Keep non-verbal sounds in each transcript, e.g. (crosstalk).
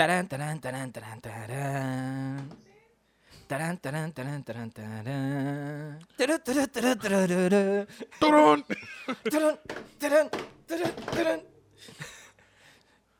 Tarán, tarán, tarán, tarán, tarán. Tarán, tarán, tarán, tarán, tarán. Tarán, tarán, tarán, tarán. ¡Turón! Tarán, tarán, tarán, tarán.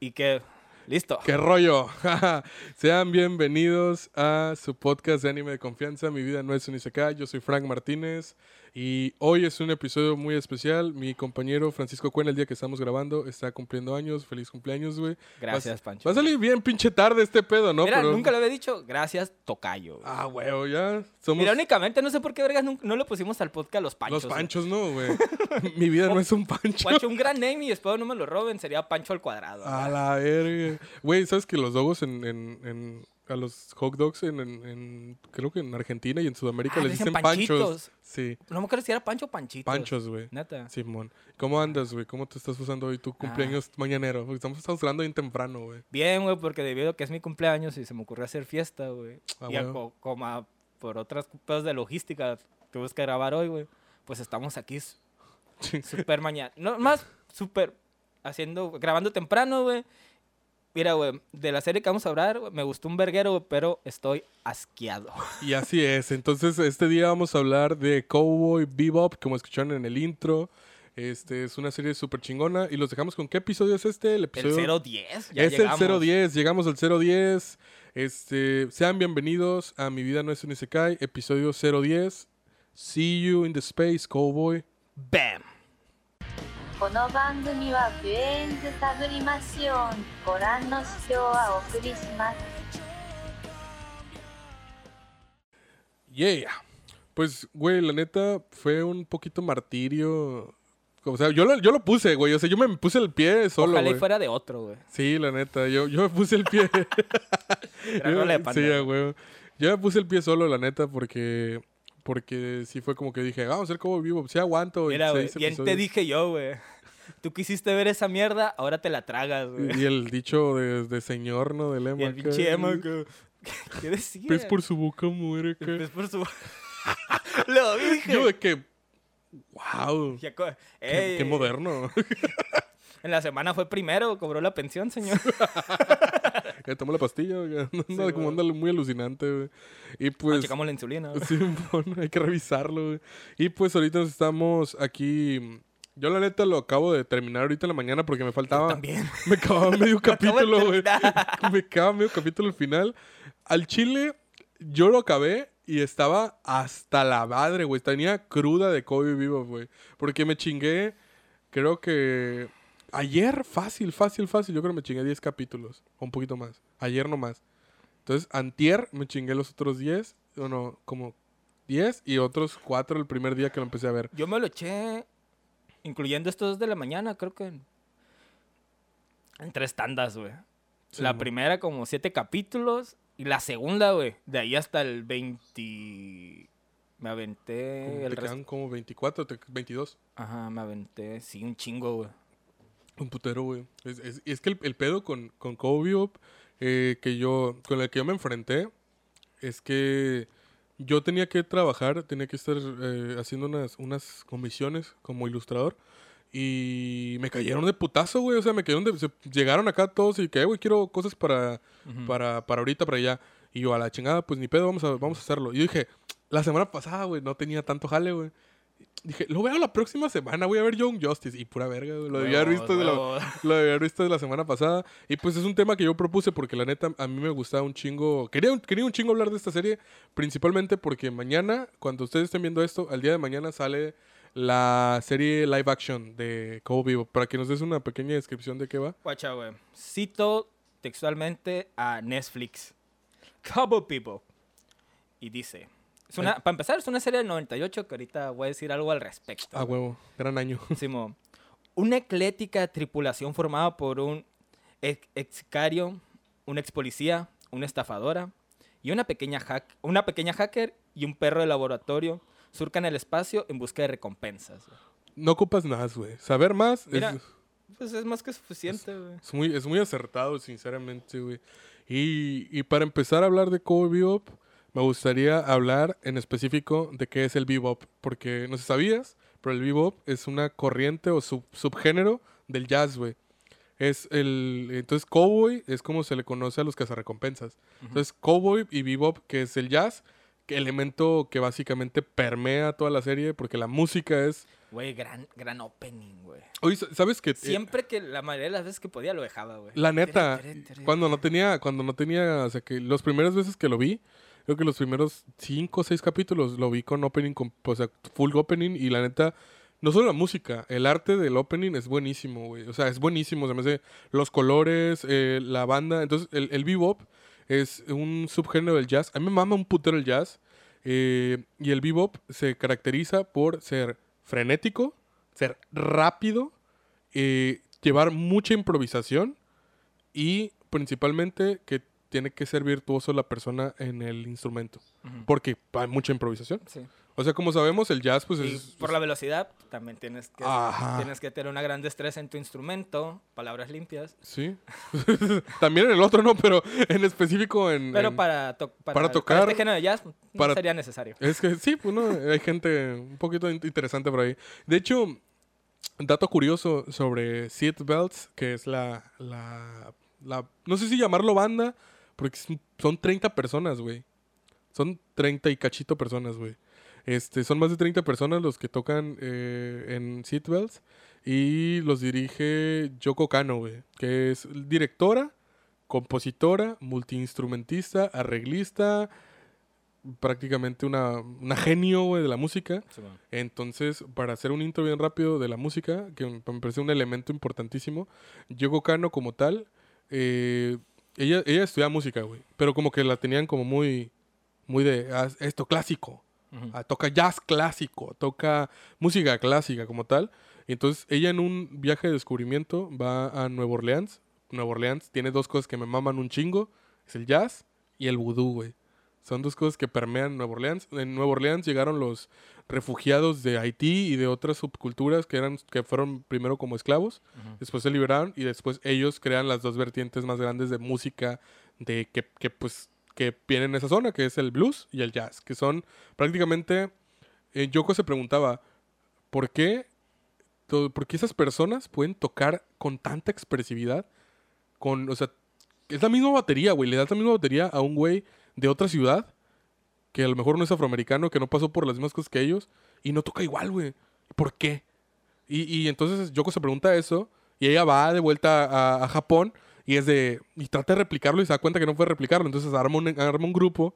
Y que, listo. ¡Qué rollo! (laughs) Sean bienvenidos a su podcast de anime de confianza. Mi vida no es un Isekai. Yo soy Frank Martínez. Y hoy es un episodio muy especial. Mi compañero Francisco Cuena, el día que estamos grabando, está cumpliendo años. Feliz cumpleaños, güey. Gracias, Pancho. Va a salir bien pinche tarde este pedo, ¿no? Mira, Pero- nunca lo había dicho. Gracias, Tocayo. Ah, güey, ya somos Irónicamente, no sé por qué vergas nun- no le pusimos al podcast Los Panchos. los panchos, ¿no, güey? (laughs) Mi vida no es un pancho. Guacho, un gran name y espero no me lo roben. Sería Pancho al cuadrado. A la verga. Güey, ¿sabes que los dogos en, en, en- a los hot dogs en, en- en- creo que en Argentina y en Sudamérica Ah, les dicen dicen panchos? panchitos. Sí, No me acuerdo si era Pancho o Panchito. panchos, güey. Neta. Simón. ¿Cómo andas, güey? ¿Cómo te estás usando hoy Ah. tu cumpleaños mañanero? Porque estamos, estamos hablando bien temprano, güey. Bien, güey, porque debido a que es mi cumpleaños y se me ocurrió hacer fiesta, güey. Ah, y a como a- por otras cosas de logística tuve que grabar hoy, güey. Pues estamos aquí súper mañana. No, más súper haciendo, grabando temprano, güey. Mira, güey, de la serie que vamos a hablar, me gustó un verguero, pero estoy asqueado. (laughs) Y así es. Entonces, este día vamos a hablar de Cowboy Bebop, como escucharon en el intro. Este es una serie súper chingona. Y los dejamos con qué episodio es este? El El episodio 010, ya es llegamos. el 010, llegamos al 010. Este, sean bienvenidos a Mi vida no es un Isekai, episodio 010. See you in the space, cowboy. ¡Bam! この番組はフュエンズサブリマシオンご覧の指標はお送りします Yeah. Pues, güey, la neta fue un poquito martirio. O sea, yo lo, yo lo puse, güey. O sea, yo me puse el pie solo, Ojalá y güey. fuera de otro, güey. Sí, la neta, yo, yo me puse el pie. Era Yo- rola de panda, sí, a güey. güey. Yo me puse el pie solo, la neta, porque porque sí fue como que dije, vamos a hacer como vivo, sí aguanto. Mira, güey, bien te dije yo, güey. Tú quisiste ver esa mierda, ahora te la tragas, güey. Y el dicho de, de señor, ¿no? Del Emma. Y el pinche Emma, (laughs) ¿qué decía? Pez por su boca muere. El pez por su... (laughs) Lo dije. Yo de que, wow, Ya qué, Ey, qué moderno. (laughs) En la semana fue primero, cobró la pensión, señor. Que tomó la pastilla, güey. (laughs) anda Sí, como güey. anda muy alucinante, güey. Y Ah, pues... checamos la insulina. güey. Sí, (laughs) bueno, hay que revisarlo, güey. Y pues ahorita nos estamos aquí. Yo la neta lo acabo de terminar ahorita en la mañana porque me faltaba. También. (laughs) Me acababa medio capítulo, güey. Me acababa medio capítulo al final. Al chile, yo lo acabé y estaba hasta la madre, güey. Tenía cruda de Kobe vivo, güey. Porque me chingué, creo que. Ayer, fácil, fácil, fácil. Yo creo que me chingué 10 capítulos. O un poquito más. Ayer nomás. Entonces, antier me chingué los otros 10. O no, como 10 y otros 4 el primer día que lo empecé a ver. Yo me lo eché, incluyendo estos dos de la mañana, creo que en, en tres tandas, güey. Sí, la primera como siete capítulos y la segunda, güey, de ahí hasta el 20... Me aventé el te quedan como 24, te- 22. Ajá, me aventé, sí, un chingo, güey. Un putero, güey. Es, es- es que el, el pedo con, con Bebop, eh, que yo, con el que yo me enfrenté, es que yo tenía que trabajar, tenía que estar eh, haciendo unas, unas comisiones como ilustrador. Y me cayeron de putazo, güey. O sea, me cayeron de... se- llegaron acá todos y que, "Eh, güey, quiero cosas para, Ujú. para, para ahorita, para allá. Y yo, a la chingada, pues ni pedo, vamos a, vamos a hacerlo. Y yo dije, la semana pasada, güey, no tenía tanto jale, güey. Dije, lo veo la próxima semana, voy a ver Young Justice. Y pura verga, güey. Lo debía haber visto de la, (laughs) lo debía haber visto de la semana pasada. Y pues es un tema que yo propuse porque la neta a mí me gustaba un chingo. Quería, un- quería un chingo hablar de esta serie. Principalmente porque mañana, cuando ustedes estén viendo esto, al día de mañana sale la serie live action de Cowboy Bebop. Para que nos des una pequeña descripción de qué va. Guacha, güey. Cito textualmente a Netflix. Cowboy People. Y dice... Es una, para empezar, es una serie del 98 que ahorita voy a decir algo al respecto. A huevo, gran año. (laughs) Simón. Una eclética tripulación formada por un ex, ex sicario, un ex policía, una estafadora y una pequeña, hack, una pequeña hacker y un perro de laboratorio surcan el espacio en busca de recompensas. güey. No ocupas nada, güey. Saber más Mira. es, Pues es más que suficiente, güey. es muy, es muy acertado, sinceramente, güey. Y, y para empezar a hablar de Cowboy Bebop, me gustaría hablar en específico de qué es el bebop. Porque no sé sabías, pero el bebop es una corriente o sub- subgénero del jazz, güey. Es el. Entonces, Cowboy es como se le conoce a los cazarrecompensas. Entonces, Cowboy y Bebop, que es el jazz, que elemento que básicamente permea toda la serie, porque la música es. Güey, gran, gran opening, güey. Oye, ¿sabes que Siempre que la mayoría de las veces que podía lo dejaba, güey. La neta, Tere, tere, tere, cuando no tenía, cuando no tenía, o sea que las primeras veces que lo vi, creo que los primeros cinco o seis capítulos lo vi con opening, con, o sea, full opening y la neta, no solo la música, el arte del opening es buenísimo, güey. O sea, es buenísimo, se me hace los colores, eh, la banda. Entonces, el, el bebop es un subgénero del jazz. A mí me mama un putero el jazz. eh, y el bebop se caracteriza por ser frenético, ser rápido, eh, llevar mucha improvisación y principalmente que tiene que ser virtuoso la persona en el instrumento. Porque hay mucha improvisación. Sí. O sea, como sabemos, el jazz, pues Y es. por la velocidad también tienes que, Ajá. tienes que tener una gran destreza en tu instrumento, palabras limpias. Sí. (laughs) También en el otro no, pero en específico en. Pero en- para, to- para, para tocar- este género de jazz no para- sería necesario. Es que sí, pues no, hay gente un poquito in- interesante por ahí. De hecho, dato curioso sobre Seat Belts, que es la, la, la- No sé si llamarlo banda, porque son 30 personas, güey. Son 30 y cachito personas, güey. Este, son más de 30 personas los que tocan eh, en Seatbelts y los dirige Yoko Kano, güey, que es directora, compositora, multiinstrumentista, arreglista, prácticamente una, una genio, güey, de la música. Sí. Entonces, para hacer un intro bien rápido de la música, que me me parece un elemento importantísimo, Yoko Kano como tal, eh, ella, ella estudiaba música, güey, pero como que la tenían como muy, muy de "Ah, esto clásico. Ah, toca jazz clásico, toca música clásica como tal. Y entonces ella en un viaje de descubrimiento va a Nueva Orleans. Nueva Orleans tiene dos cosas que me maman un chingo, es el jazz y el vudú, güey. Son dos cosas que permean Nueva Orleans. En Nueva Orleans llegaron los refugiados de Haití y de otras subculturas que eran que fueron primero como esclavos, después se liberaron y después ellos crean las dos vertientes más grandes de música de que, que pues que vienen en esa zona, que es el blues y el jazz, que son prácticamente eh, Yoko se preguntaba ¿por qué por qué esas personas pueden tocar con tanta expresividad? Con, o sea, es la misma batería, güey, le das la misma batería a un güey de otra ciudad que a lo mejor no es afroamericano, que no pasó por las mismas cosas que ellos y no toca igual, güey. ¿Por qué? Y, y entonces Yoko se pregunta eso y ella va de vuelta a, a Japón y es de y trata de replicarlo y se da cuenta que no puede replicarlo, entonces arma un, arma un grupo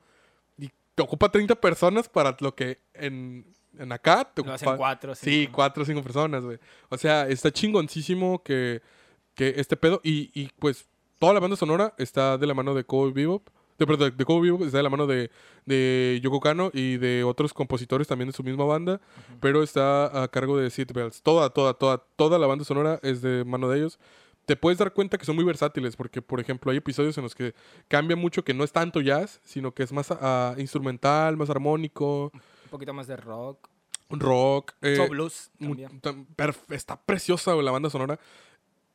y te ocupa 30 personas para lo que en, en acá te Lo hacen ocupa cuatro, Sí, cuatro o cinco personas, güey. O sea, está chingoncísimo que, que este pedo. Y, y, pues toda la banda sonora está de la mano de Cowboy Bebop. De, perdón, de Cowboy Bebop está de la mano de, de Yoko Kano y de otros compositores también de su misma banda. Pero está a cargo de Sid Bells. Toda, toda, toda, toda la banda sonora es de mano de ellos. Te puedes dar cuenta que son muy versátiles porque, por ejemplo, hay episodios en los que cambia mucho que no es tanto jazz, sino que es más ah, instrumental, más armónico, Un poquito más de rock. rock. eh, Show blues también. está preciosa la banda sonora.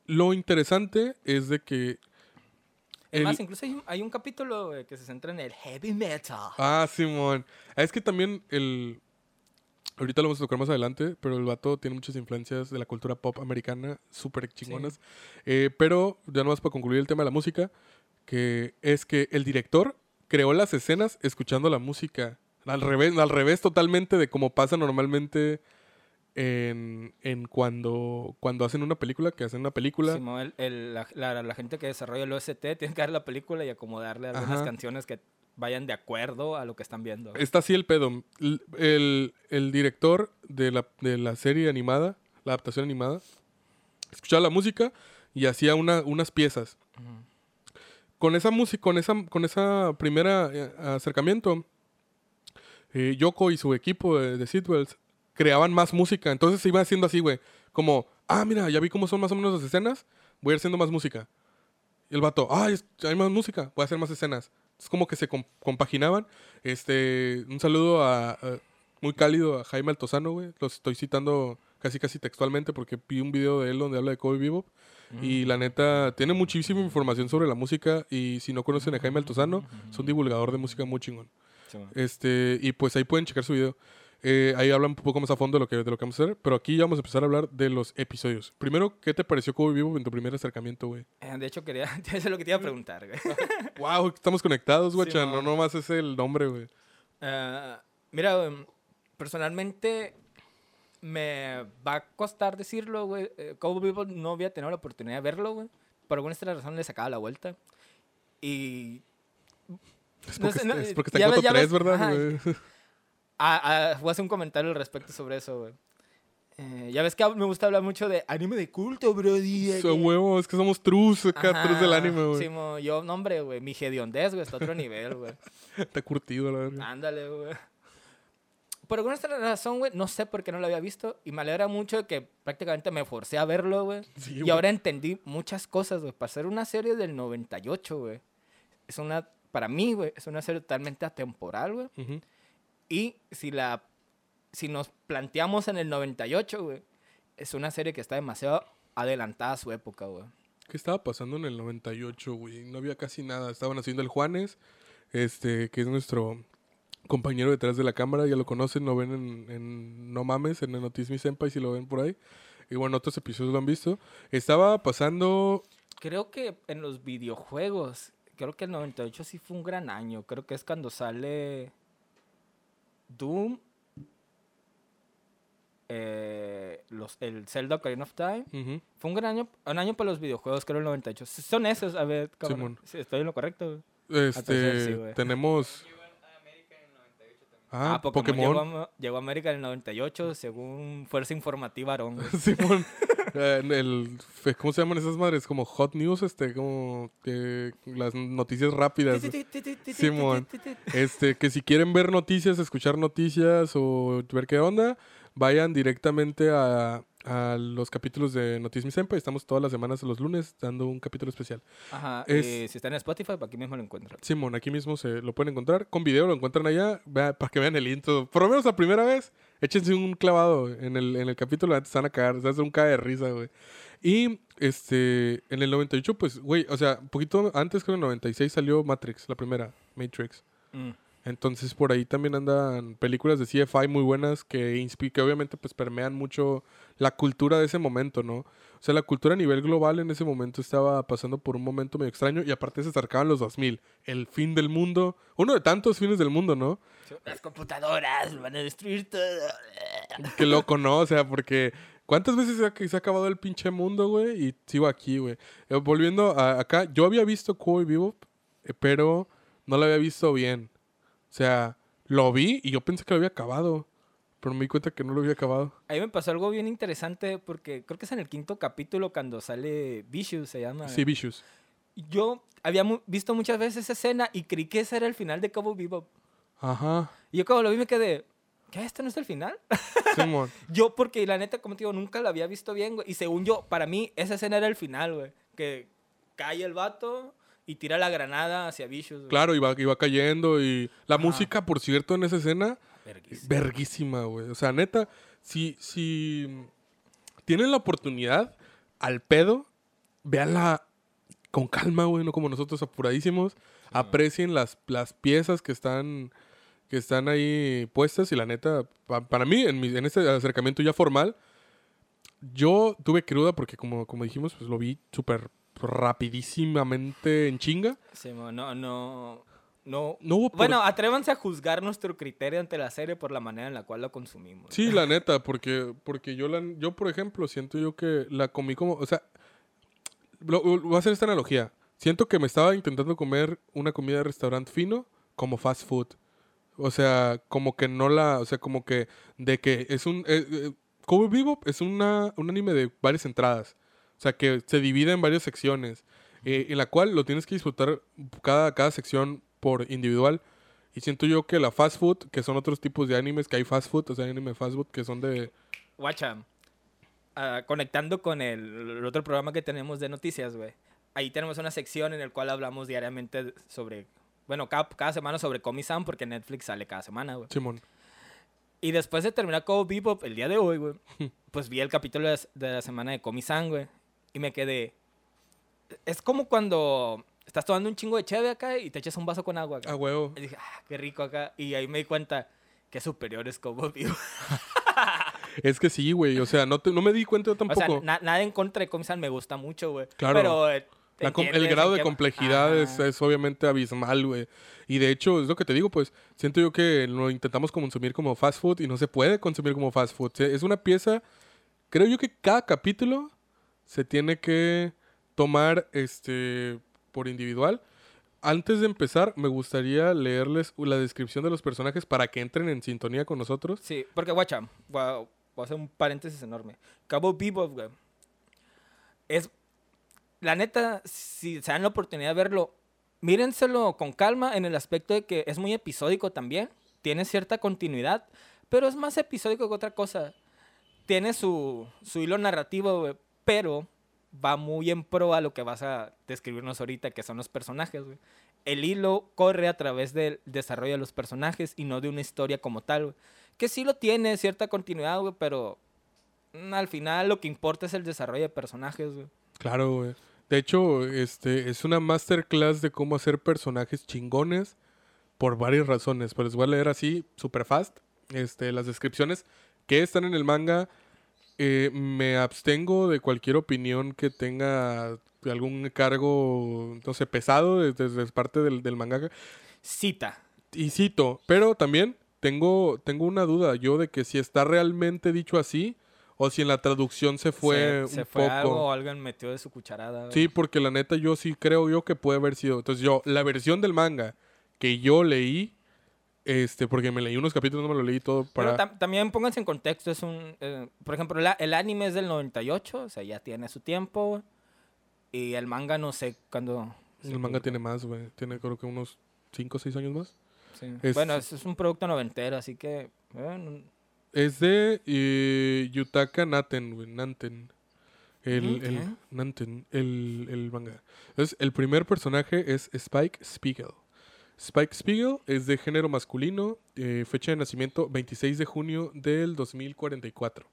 Lo interesante es de que. Es el- más, incluso hay un, hay un capítulo que se centra en el heavy metal. ah, Simón. Es que también el. Ahorita lo vamos a tocar más adelante, pero el vato tiene muchas influencias de la cultura pop americana, súper chingonas. Eh, pero, ya nomás para concluir el tema de la música, que es que el director creó las escenas escuchando la música. Al revés, al revés totalmente de como pasa normalmente en, en cuando, cuando hacen una película, que hacen una película. Simón, el- el- la, la- la gente que desarrolla el OST (laughs) tiene que ver la película y acomodarle algunas Ajá. canciones que vayan de acuerdo a lo que están viendo. Está así el pedo. El, el director de la, de la serie animada, la adaptación animada, escuchaba la música y hacía una, unas piezas. Ujú. Con esa música, con esa, con esa primera eh, acercamiento, eh, Yoko y su equipo de, de Seatbelts creaban más música. Entonces se iba haciendo así, güey. Como, ah, mira, ya vi cómo son más o menos las escenas, voy a ir haciendo más música. Y el vato, ah, es- hay más música, voy a hacer más escenas. Es como que se com- compaginaban. Este, un saludo a, a- muy cálido a Jaime Altozano, güey. Lo estoy citando casi casi textualmente porque vi un video de él donde habla de Kobe Bebop. Y la neta, tiene muchísima información sobre la música. Y si no conocen a Jaime Altozano, es un divulgador de música muy chingón. Este, y pues ahí pueden checar su video. Eh, ahí hablan un poco más a fondo de lo, que, de lo que vamos a hacer. Pero aquí ya vamos a empezar a hablar de los episodios. Primero, ¿qué te pareció Cowboy Vivo en tu primer acercamiento, güey? Eh, De hecho, quería... (laughs) Eso es lo que te iba a preguntar, güey. (laughs) Wow, estamos conectados, güey. Sí, no man. nomás es el nombre, güey. Ah, mira, güey, personalmente me va a costar decirlo, güey. Eh, Cowboy Bebop no había tenido la oportunidad de verlo, güey. Por alguna extraña razón le sacaba la vuelta. Y... Es No porque, sé, no, es porque está en ves- ya 4-3, ves- ¿verdad, ajá. (laughs) Ah, ah, voy a hacer un comentario al respecto sobre eso, güey. Eh, ya ves que me gusta hablar mucho de anime de culto, brody. Su huevo, es que somos trus, acá, trus del anime, güey. Sí, mo, yo, no, hombre, güey. Mi hediondez, güey, está a otro nivel, güey. (laughs) Está curtido, la verdad. Ándale, güey. Por alguna razón, güey, no sé por qué no lo había visto. Y me alegra mucho que prácticamente me forcé a verlo, güey. Sí, y güey. ahora entendí muchas cosas, güey. Para ser una serie del 98, güey. Es una, para mí, güey, es una serie totalmente atemporal, güey. Ujú. Y si la, si nos planteamos en el 98, güey, es una serie que está demasiado adelantada a su época, güey. ¿Qué estaba pasando en el 98, güey? No había casi nada. Estaban haciendo el Juanes, este, que es nuestro compañero detrás de la cámara. Ya lo conocen, lo ven en, en No Mames, en el Notice Me Senpai, si lo ven por ahí. Y bueno, otros episodios lo han visto. Estaba pasando... Creo que en los videojuegos, creo que el 98 sí fue un gran año. Creo que es cuando sale Doom, eh, los, el Zelda Ocarina of Time. Fue un gran año, un año para los videojuegos, creo el 98. S- Son esos, a ver. Sí, estoy en lo correcto. Este, sí, tenemos... Ah, Ah, Pokémon, Pokémon. Llegó, a, llegó a América en el 98, según Fuerza Informativa Arón. Simón. (laughs) Eh, en el, ¿Cómo se llaman esas madres? Como hot news, este, como que las noticias rápidas. Simón. Este, que si quieren ver noticias, escuchar noticias o ver qué onda, vayan directamente a, a los capítulos de Notice Me Senpai. Estamos todas las semanas los lunes dando un capítulo especial. Ajá, Es- y si están en Spotify, aquí mismo lo encuentran. Simón, aquí mismo se lo pueden encontrar. Con video lo encuentran allá, vea- para que vean el intro. Por lo menos la primera vez, échense un clavado en el, en el capítulo, antes van a cagar, se hace un cae de risa, güey. Y este, en el 98, pues, güey, o sea, un poquito antes que en el 96 salió Matrix, la primera, Matrix. Mm. Entonces por ahí también andan películas de CFI muy buenas que, que obviamente pues permean mucho la cultura de ese momento, ¿no? O sea, la cultura a nivel global en ese momento estaba pasando por un momento medio extraño y aparte se acercaban los 2000, el fin del mundo, uno de tantos fines del mundo, ¿no? Las computadoras van a destruir todo. (laughs) Qué loco, ¿no? O sea, porque ¿cuántas veces se ha, se ha acabado el pinche mundo, güey? Y sigo aquí, güey. Eh, volviendo a, acá, yo había visto Cowboy Bebop, eh, pero no lo había visto bien. O sea, lo vi y yo pensé que lo había acabado, pero me di cuenta que no lo había acabado. A mí me pasó algo bien interesante porque creo que es en el quinto capítulo cuando sale Vicious, se llama. Sí, Vicious. Yo había mu- visto muchas veces esa escena y creí que ese era el final de Cowboy Bebop. Ajá. Y yo cuando lo vi me quedé, ¿qué? ¿Esto no es el final? (laughs) Simón. yo, porque la neta, como te digo, nunca lo había visto bien, güey. Y según yo, para mí, esa escena era el final, güey. Que cae el vato y tira la granada hacia Vicious. güey. Claro, iba, iba cayendo y la Ajá. música, por cierto, en esa escena, Verguísima. verguísima, güey. O sea, neta, si, si tienen la oportunidad al pedo, véanla con calma, güey, no como nosotros apuradísimos. Aprecien las, las piezas que están, que están ahí puestas y la neta, pa- para mí, en, mi, en este acercamiento ya formal, yo tuve cruda porque como, como dijimos, pues lo vi súper rapidísimamente en chinga. Sí, no, no, no. No hubo Bueno, atrévanse a juzgar nuestro criterio ante la serie por la manera en la cual la consumimos. Sí, la (laughs) neta, porque, porque yo, la, yo, por ejemplo, siento yo que la comí como, o sea, lo- lo- voy a hacer esta analogía. Siento que me estaba intentando comer una comida de restaurante fino como fast food. O sea, como que no la, o sea, como que de que es un, eh, eh, Bebop es una, un anime de varias entradas. O sea, que se divide en varias secciones, eh, en la cual lo tienes que disfrutar cada, cada sección por individual. Y siento yo que la fast food, que son otros tipos de animes, que hay fast food, o sea, hay anime fast food que son de... Guacha, ah, conectando con el, el otro programa que tenemos de noticias, güey. Ahí tenemos una sección en la cual hablamos diariamente sobre, bueno, cada, cada semana sobre Comic-San, porque Netflix sale cada semana, güey. Simón. Y después de terminar Cowboy Bebop el día de hoy, güey, (laughs) pues vi el capítulo de, de la semana de Comic-San, güey. Y me quedé... Es como cuando estás tomando un chingo de cheve acá y te echas un vaso con agua acá. A huevo. Y dije, ah, qué rico acá. Y ahí me di cuenta qué superior es Cowboy Bebop. (laughs) Es que sí, güey. O sea, no, te- no me di cuenta yo O tampoco. sea, na- nada en contra de Comisan me gusta mucho, güey. Claro. Pero eh, La el grado de complejidad es, es obviamente abismal, güey. Y de hecho, es lo que te digo, pues, siento yo que lo intentamos consumir como fast food y no se puede consumir como fast food. Es una pieza, creo yo que cada capítulo se tiene que tomar este por individual. Antes de empezar, me gustaría leerles la descripción de los personajes para que entren en sintonía con nosotros. Sí, porque guacha, voy a, hacer un paréntesis enorme. Cabo Bebop, güey. Es. La neta, si se dan la oportunidad de verlo, mírenselo con calma en el aspecto de que es muy episódico también. Tiene cierta continuidad, pero es más episódico que otra cosa. Tiene su, su hilo narrativo, güey, pero va muy en pro a lo que vas a describirnos ahorita, que son los personajes, güey. El hilo corre a través del desarrollo de los personajes y no de una historia como tal, güey. Que sí lo tiene, cierta continuidad, güey, pero mm, al final lo que importa es el desarrollo de personajes, güey. Claro, güey. De hecho, este es una masterclass de cómo hacer personajes chingones por varias razones. Pero les voy a leer así, super fast, este, las descripciones que están en el manga. Eh, me abstengo de cualquier opinión que tenga algún cargo, no sé, pesado desde, desde parte del, del mangaka. Cita. Y cito, pero también tengo, tengo una duda yo de que si está realmente dicho así o si en la traducción se fue se, se un fue poco... algo o alguien metió de su cucharada. Sí, porque la neta yo sí creo yo que puede haber sido. Entonces yo, la versión del manga que yo leí, este, porque me leí unos capítulos, no me lo leí todo Pero para... tam- también pónganse en contexto, es un... eh, por ejemplo, la- el anime es del 98, o sea, ya tiene su tiempo. Y el manga no sé cuándo... el manga tiene más, güey. Tiene creo que unos 5 o 6 años más. Sí. es- Bueno, es, es un producto noventero, así que... bueno, Es de eh, Yutaka Naten, güey. Nanten. El, el. Nanten, el, el manga. Entonces, el primer personaje es Spike Spiegel. Spike Spiegel es de género masculino, eh, fecha de nacimiento 26 de junio del 2044.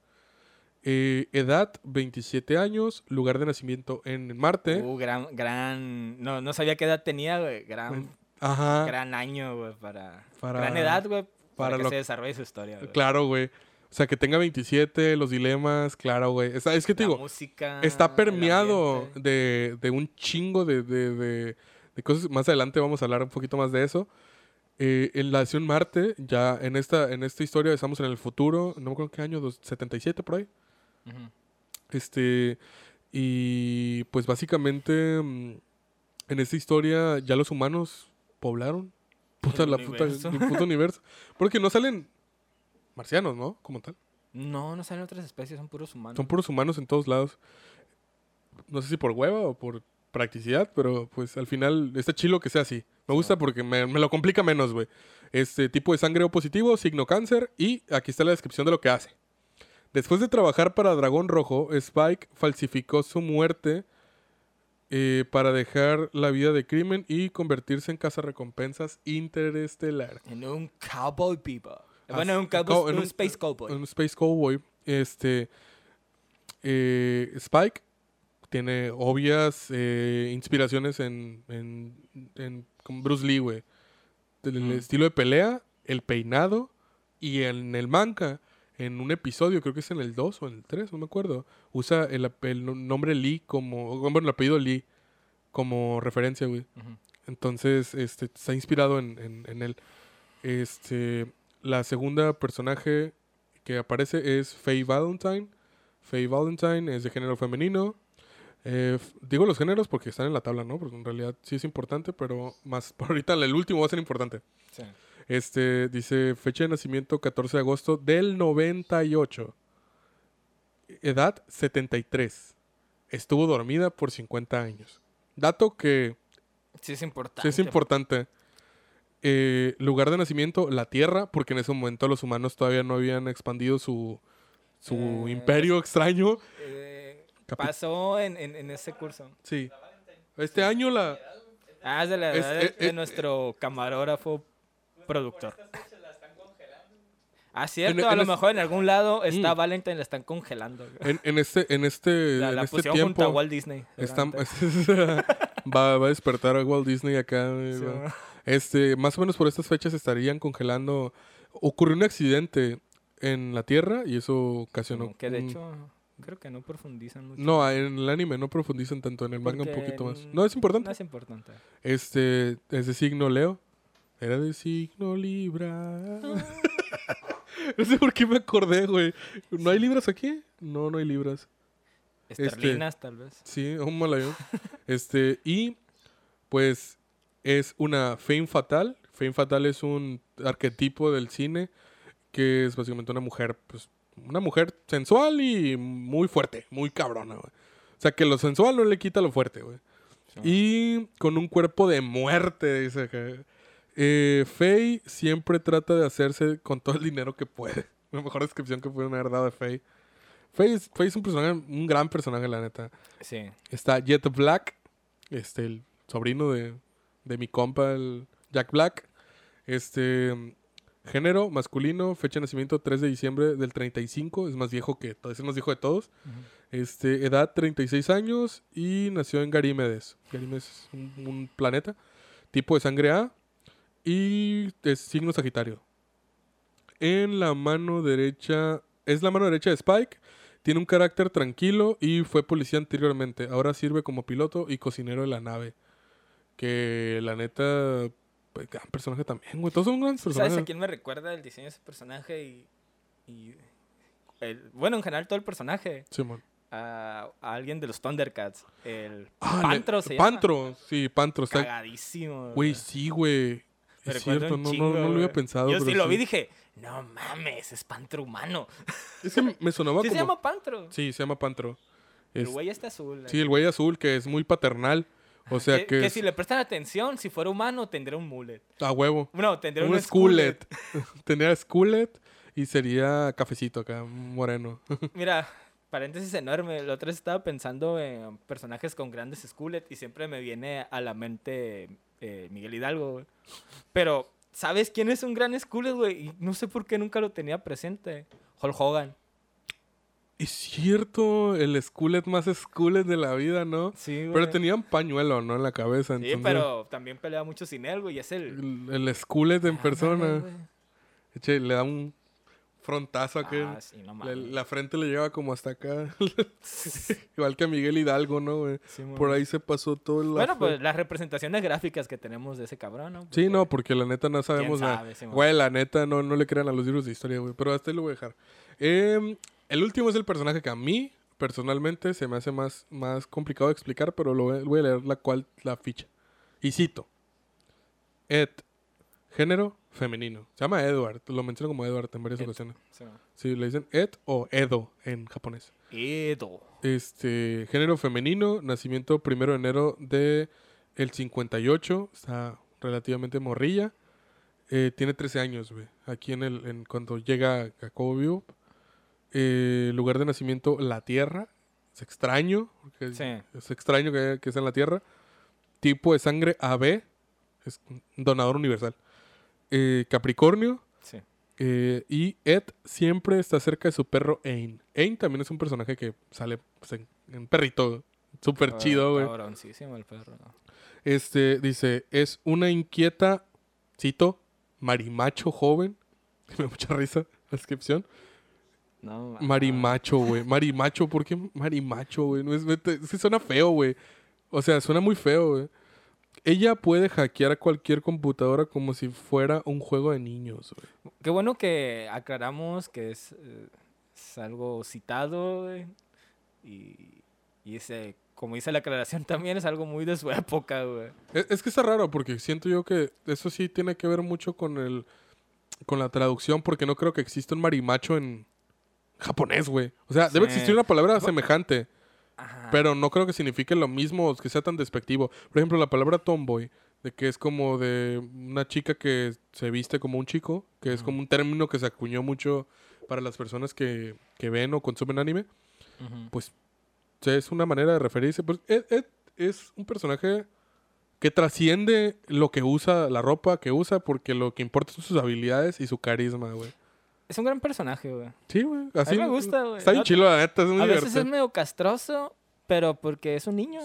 Eh, edad 27 años, lugar de nacimiento en Marte. Uh, gran, gran... No, no sabía qué edad tenía, güey. Gran, Ajá. gran año, güey, para... Para- gran edad, güey, para, para que lo- se desarrolle su historia, güey. Claro, güey. O sea, que tenga 27, los dilemas, claro, güey. Está- Es que te La digo, música, está permeado de, de un chingo de, de- de- de cosas. Más adelante vamos a hablar un poquito más de eso. Eh, en la Nación Marte, ya en esta, en esta historia estamos en el futuro, no me acuerdo qué año, dos- 77 por ahí. Este, y pues básicamente mm, en esta historia ya los humanos poblaron. Puta, El la puta, universo. el puto universo. Porque no salen marcianos, ¿no? Como tal. No, no salen otras especies, son puros humanos. Son puros humanos en todos lados. No sé si por hueva o por practicidad, pero pues al final está chilo que sea así. Me gusta porque me, me lo complica menos, güey. Este tipo de sangre O positivo, signo cáncer y aquí está la descripción de lo que hace. Después de trabajar para Dragón Rojo, Spike falsificó su muerte eh, para dejar la vida de crimen y convertirse en cazarrecompensas interestelar. En un cowboy bebop. Ah, Bueno, en un, cowboy, co- en un un- space cowboy. Un Space Cowboy. Este. eh, Spike tiene obvias eh, inspiraciones en, en, en- con Bruce Lee, güey. Mm. estilo de pelea, el peinado y en el manga, en un episodio, creo que es en el 2 o en el 3, no me acuerdo, usa el, el nombre Lee como, bueno, el apellido Lee como referencia, güey. Entonces, este, está inspirado en, en- en él. Este, la segunda personaje que aparece es Faye Valentine. Faye Valentine es de género femenino. Eh, digo los géneros porque están en la tabla, ¿no? Porque en realidad sí es importante, pero más (laughs) por ahorita el último va a ser importante. Sí. Este dice fecha de nacimiento 14 de agosto del 98. Edad 73. Estuvo dormida por 50 años. Dato que Sí es importante. Sí, es importante. Eh, lugar de nacimiento, la Tierra, porque en ese momento los humanos todavía no habían expandido su, su Eh, imperio extraño. Eh, Capi- pasó en, en, en ese curso. Sí. Este año la... Ah, es de la Es- edad eh, de, eh, nuestro camarógrafo productor. Ah, cierto, En- a en lo es- mejor en algún lado está Mm. Valentine, la están congelando. En, en este, en este, La, en la este pusieron junto a tiempo Walt Disney. (laughs) va, va a despertar a Walt Disney acá. Sí. Este, más o menos por estas fechas estarían congelando ocurrió un accidente en la Tierra y eso ocasionó... que de un- hecho, creo que no profundizan mucho. No, en el anime no profundizan tanto, en el manga un poquito más. No, es importante. No es importante. Este, es de signo Leo. Era de signo Libra. (laughs) no sé por qué me acordé, güey. ¿No hay libras aquí? No, no hay libras. Este- Esterlinas, tal vez. Sí, un malayón. este, y pues es una Femme Fatal. Femme Fatal es un arquetipo del cine que es básicamente una mujer, pues, una mujer sensual y muy fuerte, muy cabrona, güey. O sea, que lo sensual no le quita lo fuerte, güey. Sí. Y con un cuerpo de muerte, dice acá. Eh, Faye siempre trata de hacerse con todo el dinero que puede. (laughs) La mejor descripción que pudieron haber dado de Faye. Faye es, Faye es un personaje, un gran personaje, la neta. Sí. Está Jet Black, este, el sobrino de, de mi compa, el Jack Black. Este, género masculino, fecha de nacimiento 3 de diciembre del 35, es más viejo que es el más viejo de todos. Este, edad 36 años y nació en Garímedes. Garímedes es un, un planeta. Tipo de sangre A y es signo Sagitario. En la mano derecha, es la mano derecha de Spike. Tiene un carácter tranquilo y fue policía anteriormente. Ahora sirve como piloto y cocinero de la nave. Que la neta, pues, gran personaje también, güey. Todos son grandes ¿Sabes personajes. a quién me recuerda el diseño de ese personaje? Y, y el- bueno, en general todo el personaje. Simón. A, a alguien de los Thundercats. El Ah, le- Pantro se llama. Pantro, sí, Pantro. Está, Cagadísimo. Güey, sí, güey. Es cierto, no, no, chingo, no lo había pensado. Yo sí lo vi y dije, no mames, es Pantro humano. (laughs) Es que me sonaba Sí como... se llama Pantro. Sí, se llama Pantro. El güey está azul. Sí, el güey azul que es muy paternal. O sea que, que, que si le prestan atención, si fuera humano, tendría un mullet. a huevo. No, tendría Un un, Skullet. (laughs) Tenía Skullet y sería cafecito acá, moreno. (laughs) Mira, paréntesis enorme. La otra vez estaba pensando en personajes con grandes Skullet y siempre me viene a la mente eh, Miguel Hidalgo, güey. Pero, ¿sabes quién es un gran Skullet, güey? Y no sé por qué nunca lo tenía presente. Hulk Hogan. Es cierto, el Skullet más Skullet de la vida, ¿no? Sí, güey. Pero tenía un pañuelo, ¿no? En la cabeza. Sí, entonces, pero también pelea mucho sin él, güey. y Es el... El, el Skullet en Ah, persona. güey. Eche, le da un frontazo a que Ah, sí, no la, mames. la frente le lleva como hasta acá. (laughs) Igual que a Miguel Hidalgo, ¿no, güey? Sí, Por ahí se pasó todo el... Bueno, pues las representaciones gráficas que tenemos de ese cabrón, ¿no? Sí, no, Porque- la neta no sabemos nada. sabe, Simón? Güey, la neta, no, no le crean a los libros de historia, güey. Pero hasta ahí lo voy a dejar. Em, el último es el personaje que a mí, personalmente, se me hace más, más complicado de explicar, pero lo voy, a leer la, cual, la ficha. Y cito. Ed. Género femenino. Se llama Edward. Lo menciono como Edward en varias Ed. ocasiones. Sí, le dicen Ed o Edo en japonés. Edo. Este, género femenino, nacimiento primero de enero de el 58, está relativamente morrilla. Eh, tiene 13 años, güey. Aquí en el, en, cuando llega a Bebop. Eh, lugar de nacimiento, la Tierra. Es extraño. porque Sí. Es extraño que, que sea en la Tierra. Tipo de sangre AB. Es donador universal. Eh, Capricornio. Sí. Eh, y Ed siempre está cerca de su perro Ain. Ain también es un personaje que sale pues, en, en perrito. Súper Ah, chido, güey. El perro. ¿no? Este dice: Es una inquieta, cito, marimacho joven. (laughs) Me da mucha risa la descripción. No, Marimacho, güey. Marimacho, ¿por qué marimacho, güey? No es, es que suena feo, güey. O sea, suena muy feo, güey. Ella puede hackear a cualquier computadora como si fuera un juego de niños, güey. Qué bueno que aclaramos que es, eh, es algo citado, güey, Y, y ese, como dice la aclaración, (laughs) también es algo muy de su época, güey. Es, es que está raro porque siento yo que eso sí tiene que ver mucho con el con la traducción porque no creo que exista un marimacho en japonés, güey. O sea, debe existir una palabra semejante, Ajá. pero no creo que signifique lo mismo que sea tan despectivo. Por ejemplo, la palabra tomboy, de que es como de una chica que se viste como un chico, que es como un término que se acuñó mucho para las personas que, que ven o consumen anime. Pues es una manera de referirse. Pues es un personaje que trasciende lo que usa, la ropa que usa, porque lo que importa son sus habilidades y su carisma, güey. Es un gran personaje, güey. Sí, güey. Así me gusta, güey. Está bien chilo, la neta, es muy A veces divertido. es medio castroso, pero porque es un niño.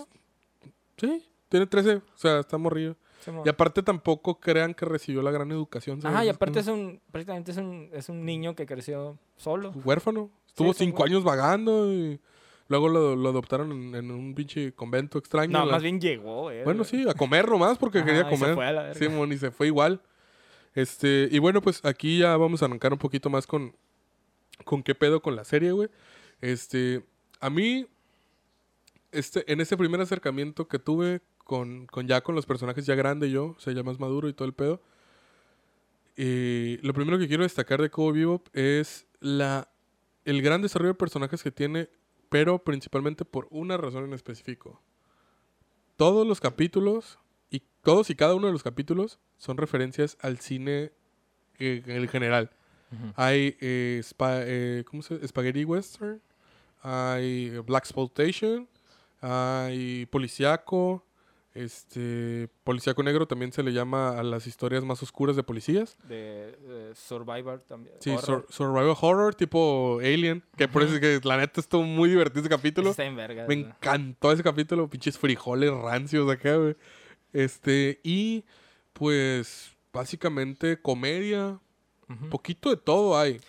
Sí, tiene 13, o sea, está morrido. Y aparte tampoco crean que recibió la gran educación. ¿sabes? Ajá, y aparte es un, prácticamente es un, es un niño que creció solo. Huérfano. Estuvo cinco años vagando y luego lo, lo adoptaron en, en un pinche convento extraño. No, La- más bien llegó, eh. Bueno, sí, a comer nomás porque Ajá, quería y se comer. fue a la verga. Simón, y se fue igual. Este, y bueno, pues aquí ya vamos a arrancar un poquito más con, con qué pedo con la serie, güey. Este, a mí, este, en ese primer acercamiento que tuve con, con ya con los personajes ya grande yo, o sea, ya más maduro y todo el pedo, eh, lo primero que quiero destacar de Cowboy Bebop es la, el gran desarrollo de personajes que tiene, pero principalmente por una razón en específico. Todos los capítulos y todos y cada uno de los capítulos son referencias al cine eh, en general. Hay eh, spa- eh, ¿cómo se Spaghetti Western, hay eh, Black Exploitation, hay Policiaco, este Policiaco Negro también se le llama a las historias más oscuras de policías. De, de Survivor también. Sí, horror. sur- survival horror tipo Alien, que por eso es que la neta estuvo muy divertido ese Ese capítulo. Está en verga. Me encantó ese capítulo, pinches frijoles rancios acá, güey. Este, y pues básicamente comedia, Ujú. poquito de todo hay.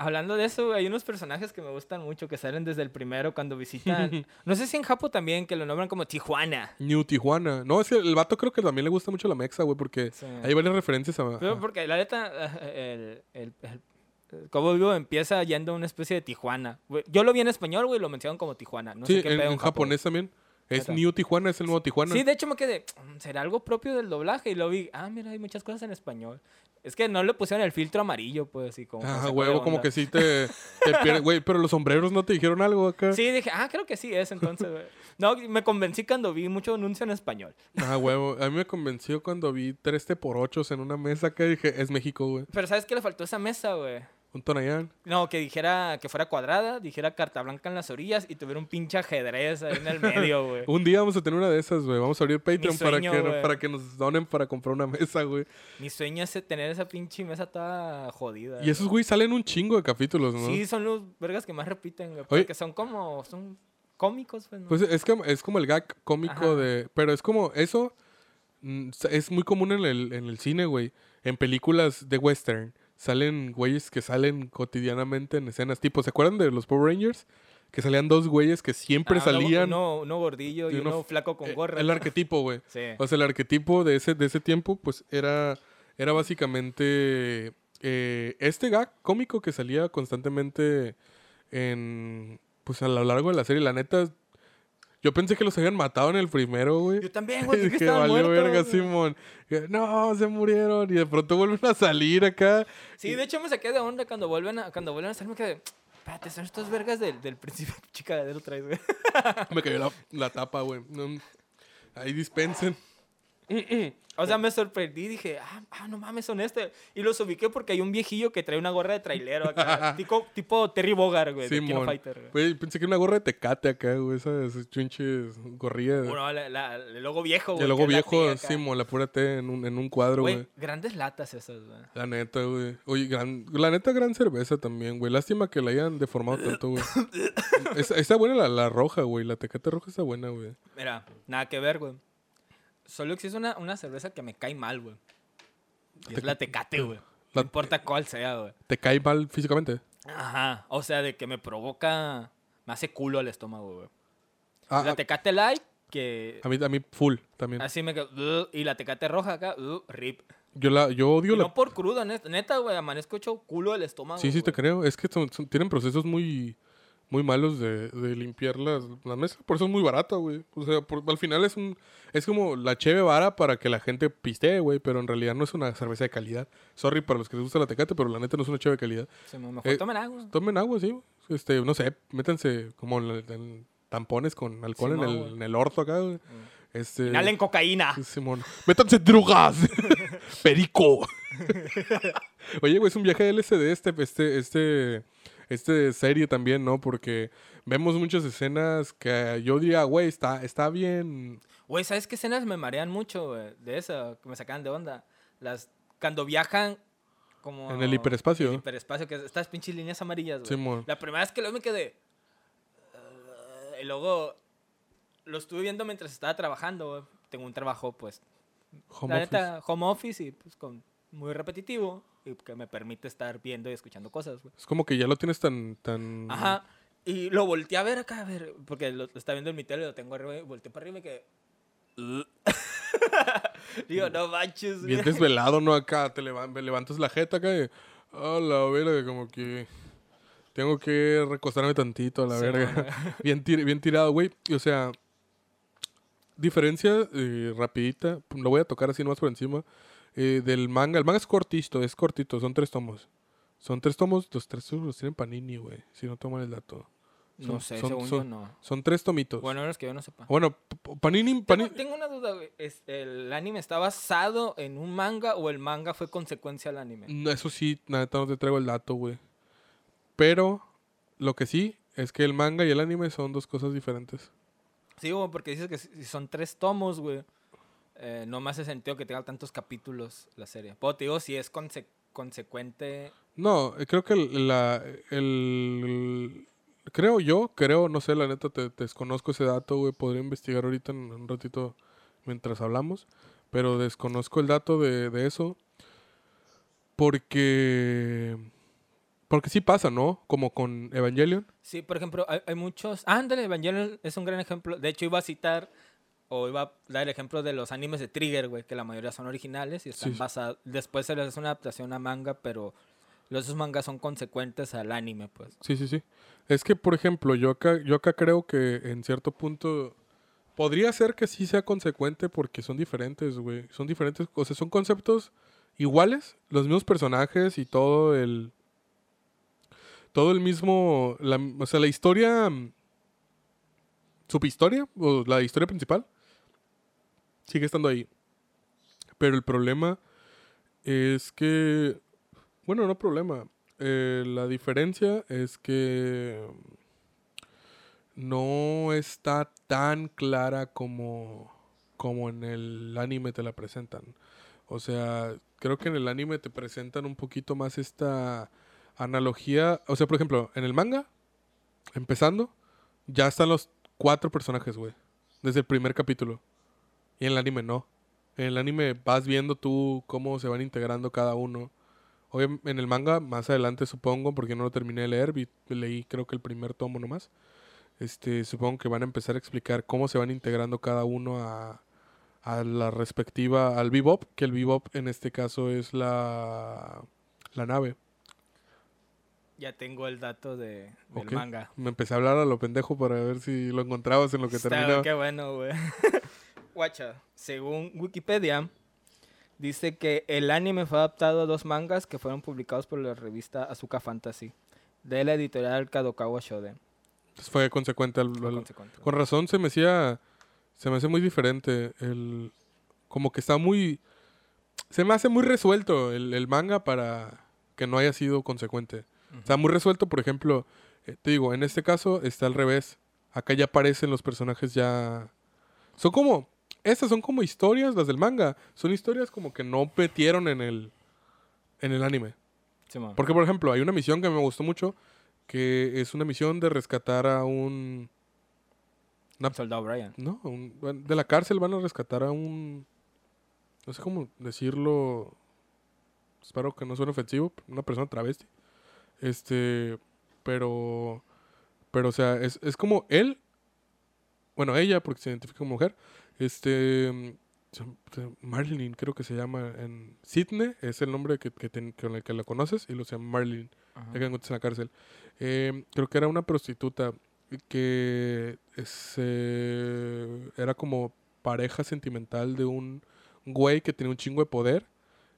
Hablando de eso, hay unos personajes que me gustan mucho que salen desde el primero cuando visitan. (laughs) no sé si en Japón también, que lo nombran como Tijuana. New Tijuana. No, es que el vato creo que también le gusta mucho la mexa, güey, porque Sí. hay varias referencias a... Pero porque la neta, (laughs) el, el, el- Cowboy Vivo empieza yendo a una especie de Tijuana. Yo lo vi en español, güey, lo mencionan como Tijuana. No sí, sé qué en, en en Japón. japonés también. Es. New Tijuana, es el nuevo Tijuana. Sí, de hecho me quedé, "Mm, ¿será algo propio del doblaje? Y lo vi, ah, mira, hay muchas cosas en español. Es que no le pusieron el filtro amarillo, pues, así como... de huevo, como que sí te, te (laughs) pierde- Güey, pero los sombreros no te dijeron algo acá. Sí, dije, ah, creo que sí es entonces, güey. No, me convencí cuando vi mucho anuncio en español. Ah, huevo. A mí me convenció cuando vi 3 T por 8 en una mesa que dije, es México, güey. Pero ¿sabes qué le faltó a esa mesa, güey? Un Tonayán. No, que dijera que fuera cuadrada, dijera carta blanca en las orillas y tuviera un pinche ajedrez ahí en el (laughs) medio, güey. Un día vamos a tener una de esas, güey. Vamos a abrir Patreon sueño, para, que, para que nos donen para comprar una mesa, güey. Mi sueño es tener esa pinche mesa toda jodida. Y esos, güey, salen un chingo de capítulos, ¿no? Sí, son los vergas que más repiten, güey. Oye. Porque son como, son cómicos, pues, ¿no? Pues es, que, es como el gag cómico Ajá. de... Pero es como eso... mm, Es muy común en el, en el cine, güey. En películas de western. Salen güeyes que salen cotidianamente en escenas. Tipo, ¿se acuerdan de los Power Rangers? Que salían dos güeyes que siempre Ah, salían... Uno, uno gordillo y, uno flaco con eh, gorra. El ¿no? arquetipo, güey. Sí. O sea, el arquetipo de ese, de ese tiempo, pues era, era básicamente eh, este gag cómico que salía constantemente en, pues a lo largo de la serie. La neta, yo pensé que los habían matado en el primero, güey. Yo también, güey, pensé que que valió muertos, verga, güey. Simón. No, se murieron. Y de pronto vuelven a salir acá. Sí, de hecho me saqué de onda cuando vuelven a, cuando vuelven a salir, me quedé, espérate, son estos vergas del, del principio (laughs) chicadero traes, güey. Me cayó la, la tapa, güey. Ahí dispensen. O sea, me sorprendí y dije, ah, ah, no mames, son este. Y los ubiqué porque hay un viejillo que trae una gorra de trailero acá. (laughs) tipo, tipo Terry Bogard, güey, de Kino. Fighter, güey. Güey, pensé que era una gorra de tecate acá, güey. Esas chinches gorrillas. Bueno, la- la- el logo viejo, güey. Es la viejo. Simón, la pura T en un, en un cuadro, Güey, güey. grandes latas esas, güey. La neta, güey. Oye, gran, la neta, gran cerveza también, güey. Lástima que la hayan deformado tanto, güey. (laughs) está, está buena la, la roja, güey. La tecate roja está buena, güey. Mira, nada que ver, güey. Solo existe una, una cerveza que me cae mal, güey. Es la Tecate, güey. No importa cuál sea, güey. ¿Te cae mal físicamente? Ajá. O sea, de que me provoca... Me hace culo al estómago, güey. Ah, la Tecate Light, que... a, mí, a mí full también. Así me quedo... "Ugh", y la Tecate Roja acá, rip. Yo, la, yo odio Y la... no por crudo, neta, güey. Amanezco hecho culo del estómago, Sí, sí, te creo. Es que son- son- tienen procesos muy muy malos de, de limpiar las, la mesa. Por eso es muy barato, güey. O sea, por- al final es un es como la cheve vara para que la gente pistee, güey. Pero en realidad no es una cerveza de calidad. Sorry para los que les gusta la tecate, pero la neta no es una cheve de calidad. Sí, mejor Eh, tomen agua. Tomen agua, sí. Este, no sé, métanse como en, en tampones con alcohol en, el, en el orto acá, güey. Este, Inhalen cocaína. Simón. Métanse drogas. (laughs) Perico. (laughs) Oye, güey, es un viaje de LSD este, este, este, este serie también, ¿no? Porque vemos muchas escenas que yo diría, güey, está, está bien. Güey, ¿sabes qué escenas me marean mucho, güey? De eso, que me sacan de onda. Las... Cuando viajan como... En el hiperespacio. El hiperespacio, que es estas pinches líneas amarillas, güey. Simón. La primera vez que lo me quedé... "Ah", y luego lo estuve viendo mientras estaba trabajando, güey. Tengo un trabajo, pues, Home la office. neta, home office y pues con muy repetitivo y que me permite estar viendo y escuchando cosas, güey. Es como que ya lo tienes tan... tan... Ajá. Y lo volteé a ver acá, a ver, porque lo, lo está viendo en mi tele, lo tengo arriba, y volteé para arriba y que... (laughs) Digo, no manches, güey. Bien desvelado, ¿no? Acá te levan- levantas la jeta acá y... A la verga, como que... Tengo que recostarme tantito a la Sí, verga. (laughs) bien, tir- bien tirado, güey. Y, o sea... Diferencia eh, rapidita. Lo voy a tocar así nomás por encima. Eh, del manga. El manga es cortito, es cortito. Son tres tomos. Son tres tomos. Los tres los tienen Panini, güey. Si no toman el dato. No sé, son- según son- yo no. Son tres tomitos. Bueno, no es que yo no sepa. Bueno, Panini... Tengo, Panini tengo una duda, güey. ¿Es- ¿El anime está basado en un manga o el manga fue consecuencia al anime? No, Eso sí, neta no te traigo el dato, güey. Pero lo que sí es que el manga y el anime son dos cosas diferentes. Sí, güey, porque dices que son tres tomos, güey, eh, no me hace sentido que tenga tantos capítulos la serie. Pero te digo, si es conse- consecuente... No, eh, creo que el, la, el- Creo yo, creo, no sé, la neta te, te desconozco ese dato, güey. Podría investigar ahorita en un ratito mientras hablamos. Pero desconozco el dato de, de eso. Porque... Porque sí pasa, ¿no? Como con Evangelion. Sí, por ejemplo, hay, hay muchos... Ándale, Evangelion es un gran ejemplo. De hecho, iba a citar o iba a dar el ejemplo de los animes de Trigger, güey, que la mayoría son originales y están Sí. basados... Después se les hace una adaptación a manga, pero los esos mangas son consecuentes al anime, pues. Sí, sí, sí. Es que, por ejemplo, yo acá, yo acá creo que en cierto punto podría ser que sí sea consecuente porque son diferentes, güey. Son diferentes, o sea, son conceptos iguales, los mismos personajes y todo el... Todo el mismo... La, o sea, la historia... mm, Subhistoria, o la historia principal, sigue estando ahí. Pero el problema es que... Bueno, no problema. Eh, la diferencia es que no está tan clara como, como en el anime te la presentan. O sea, creo que en el anime te presentan un poquito más esta analogía. O sea, por ejemplo, en el manga, empezando, ya están los cuatro personajes, güey. Desde el primer capítulo. Y en el anime no. En el anime vas viendo tú cómo se van integrando cada uno. Obvia- en el manga, más adelante supongo, porque no lo terminé de leer, vi- leí creo que el primer tomo nomás. Este, supongo que van a empezar a explicar cómo se van integrando cada uno a, a la respectiva, al bebop, que el bebop en este caso es la, la nave. Ya tengo el dato de, del manga. Me empecé a hablar a lo pendejo para ver si lo encontrabas en lo que Está- terminaba. Qué bueno, güey. (laughs) Guacha, según Wikipedia, dice que el anime fue adaptado a dos mangas que fueron publicados por la revista Azuka Fantasy, de la editorial Kadokawa Shoden. Fue consecuente al, Fue al- consecuente. Con razón se me hacía. Se me hace muy diferente. El, como que está muy. Se me hace muy resuelto el, el manga para que no haya sido consecuente. O sea, muy resuelto, por ejemplo. eh, te digo, en este caso está al revés. Acá ya aparecen los personajes ya. Son como. Estas son como historias, las del manga. Son historias como que no metieron en el. En el anime. Porque, por ejemplo, hay una misión que me gustó mucho. Que es una misión de rescatar a un. Una Soldado Brian. no, un- de la cárcel van a rescatar a un... No sé cómo decirlo. Espero que no suene ofensivo. Una persona travesti. Este... Pero... Pero, o sea, es, es como él... Bueno, ella, porque se identifica como mujer. Este... se- Marilyn, creo que se llama en... Sidney es el nombre que, que ten- con el que la conoces. Y lo se llama Ajá. ya que encuentras en la cárcel. Eh, creo que era una prostituta que se- era como pareja sentimental de un güey que tenía un chingo de poder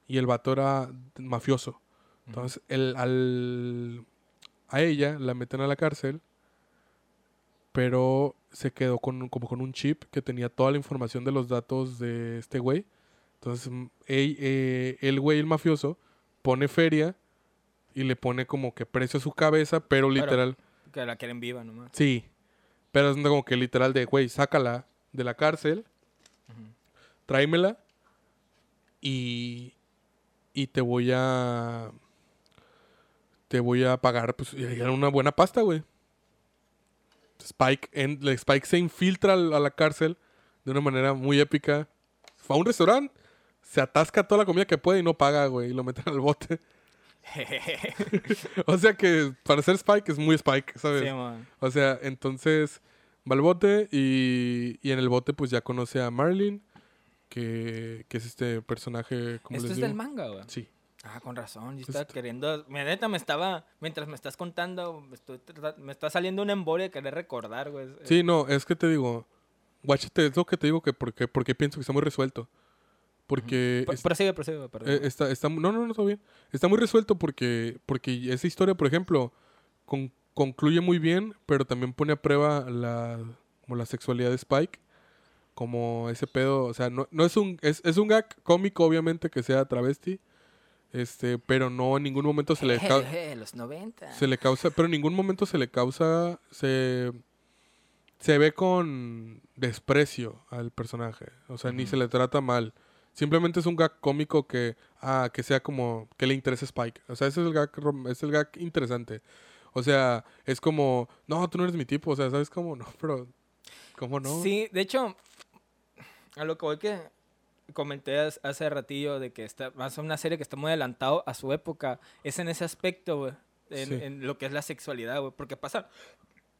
y el vato era mafioso. Entonces, el, al, a ella la meten a la cárcel, pero se quedó con, como con un chip que tenía toda la información de los datos de este güey. Entonces, mm, ey- eh, el güey, el mafioso, pone feria y le pone como que precio a su cabeza, pero literal, Que la quieren viva nomás. sí. Pero es como que literal de, güey, sácala de la cárcel, tráemela y, y te voy a te voy a pagar pues y era una buena pasta, güey. Spike, en, Spike se infiltra a la cárcel de una manera muy épica. Fue a un restaurante, se atasca toda la comida que puede y no paga, güey, y lo meten al bote. (laughs) o sea que para ser Spike es muy Spike, ¿sabes? Sí, man. O sea, entonces va al bote y, y en el bote pues ya conoce a Marlin, que, que es este personaje, como Esto les es digo. del manga, güey. Sí. Ah, con razón. Yo Pues estaba queriendo. Mi neta me estaba. Mientras me estás contando, me, estoy me está saliendo una embolia de querer recordar, güey. Sí, no, es que te digo, guáchate, es lo que te digo que porque, porque pienso que está muy resuelto. Porque Pro- es- Prosigue, prosigue, perdón. eh, está, está, no, no, no, está bien. Está muy resuelto porque, porque esa historia, por ejemplo, con- concluye muy bien, pero también pone a prueba la, como la sexualidad de Spike. Como ese pedo, o sea, no, no es un, es, es un gag cómico, obviamente, que sea travesti. Este, pero no en ningún momento se le, cau- (laughs) Jeje, los 90. se le causa, pero en ningún momento se le causa, se, se ve con desprecio al personaje, o sea, ni se le trata mal. Simplemente es un gag cómico que, ah, que sea como, que le interese Spike. O sea, ese es el gag, es el gag interesante. O sea, es como, no, tú no eres mi tipo, o sea, ¿sabes cómo? (laughs) No, pero, ¿cómo no? Sí, de hecho, a lo que voy que comenté hace- ratillo de que está más una serie que está muy adelantado a su época, es en ese aspecto, güey, en, Sí. en lo que es la sexualidad, güey, porque pasan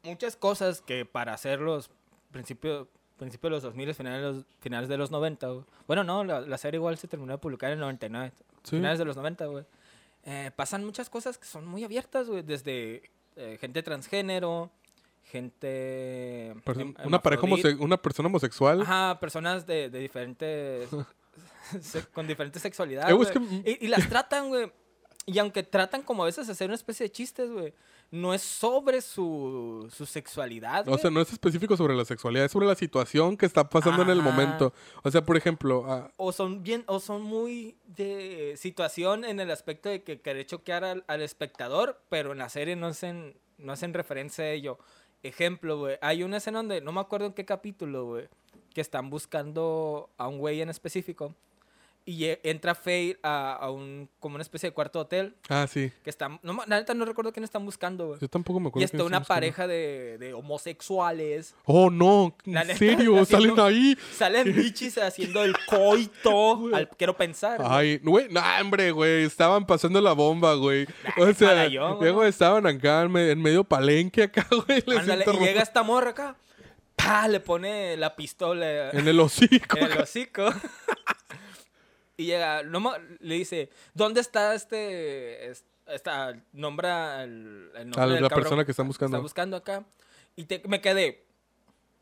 muchas cosas que para hacer los principios principio de los 2000, finales de los, finales de los 90, güey. Bueno, no, la, la serie igual se terminó de publicar en el 99, Sí. finales de los 90, güey. Eh, pasan muchas cosas que son muy abiertas, güey, desde eh, gente transgénero, gente... Person- hem- una pareja una persona homosexual. Ajá, personas de, de diferentes. (laughs) con diferentes sexualidades. Eh, es que- y, y las tratan, güey. Y aunque tratan como a veces hacer una especie de chistes, güey, no es sobre su, su sexualidad. O sea, no es específico sobre la sexualidad, es sobre la situación que está pasando en el momento. O sea, por ejemplo, ah, o son bien, o son muy de situación en el aspecto de que querer choquear al, al espectador, pero en la serie no hacen, no hacen referencia a ello. Ejemplo, güey, hay una escena donde, no me acuerdo en qué capítulo, güey, que están buscando a un güey en específico. Y lle- entra Faye a, a un, como una especie de cuarto hotel, ah, sí. que están, no, la neta no recuerdo quién están buscando, güey. Yo tampoco me acuerdo. Y está una pareja de, de homosexuales. Oh, no, en serio, haciendo- salen ahí. Salen (laughs) bichis haciendo el coito, (laughs) al- quiero pensar. Ay, güey, no, hombre, güey, estaban pasando la bomba, güey. Nah, O sea, luego estaban acá en, me- en medio palenque acá, (laughs) güey. Ándale, y llega esta morra acá, ¡pa! le pone la pistola En el hocico. en el hocico. Y llega, no le dice, ¿dónde está este, es- esta, nombra el, el nombre A del la cabrón persona que están buscando. Está buscando acá. Y te- me quedé,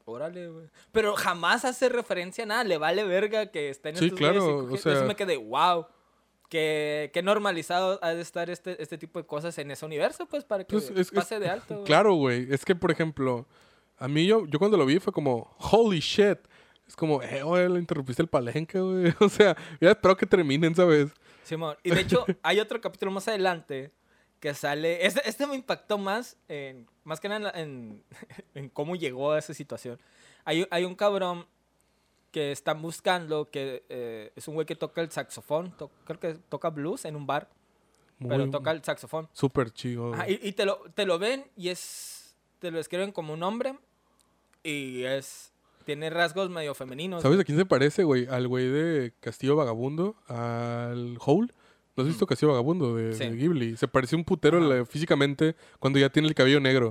órale, güey. Pero jamás hace referencia a nada, le vale verga que estén Sí, güeyes y claro, o sea- Entonces me quedé, wow. Que, que normalizado ha de estar este, este tipo de cosas en ese universo, pues, para que Pues, es- es- pase de alto. güey. Claro, güey. Es que, por ejemplo, a mí yo, yo cuando lo vi fue como, holy shit. Es como, eh, güey, le interrumpiste el palenque, güey. (laughs) O sea, ya espero que terminen, ¿sabes? Simón. Y de hecho, hay otro capítulo más adelante que sale. Este, este me impactó más, en, más que nada en, (laughs) en cómo llegó a esa situación. Hay, hay un cabrón que están buscando, que eh, es un güey que toca el saxofón, to- creo que toca blues en un bar, pero Muy- toca el saxofón. Súper chido. Ajá, y y te, lo, te lo ven y es. Te lo describen como un hombre y es. Tiene rasgos medio femeninos. ¿Sabes a quién se parece, güey? Al güey de Castillo Vagabundo, al Hole. ¿No has visto Castillo Vagabundo de, Sí. de Ghibli? Se parece un putero la- físicamente cuando ya tiene el cabello negro.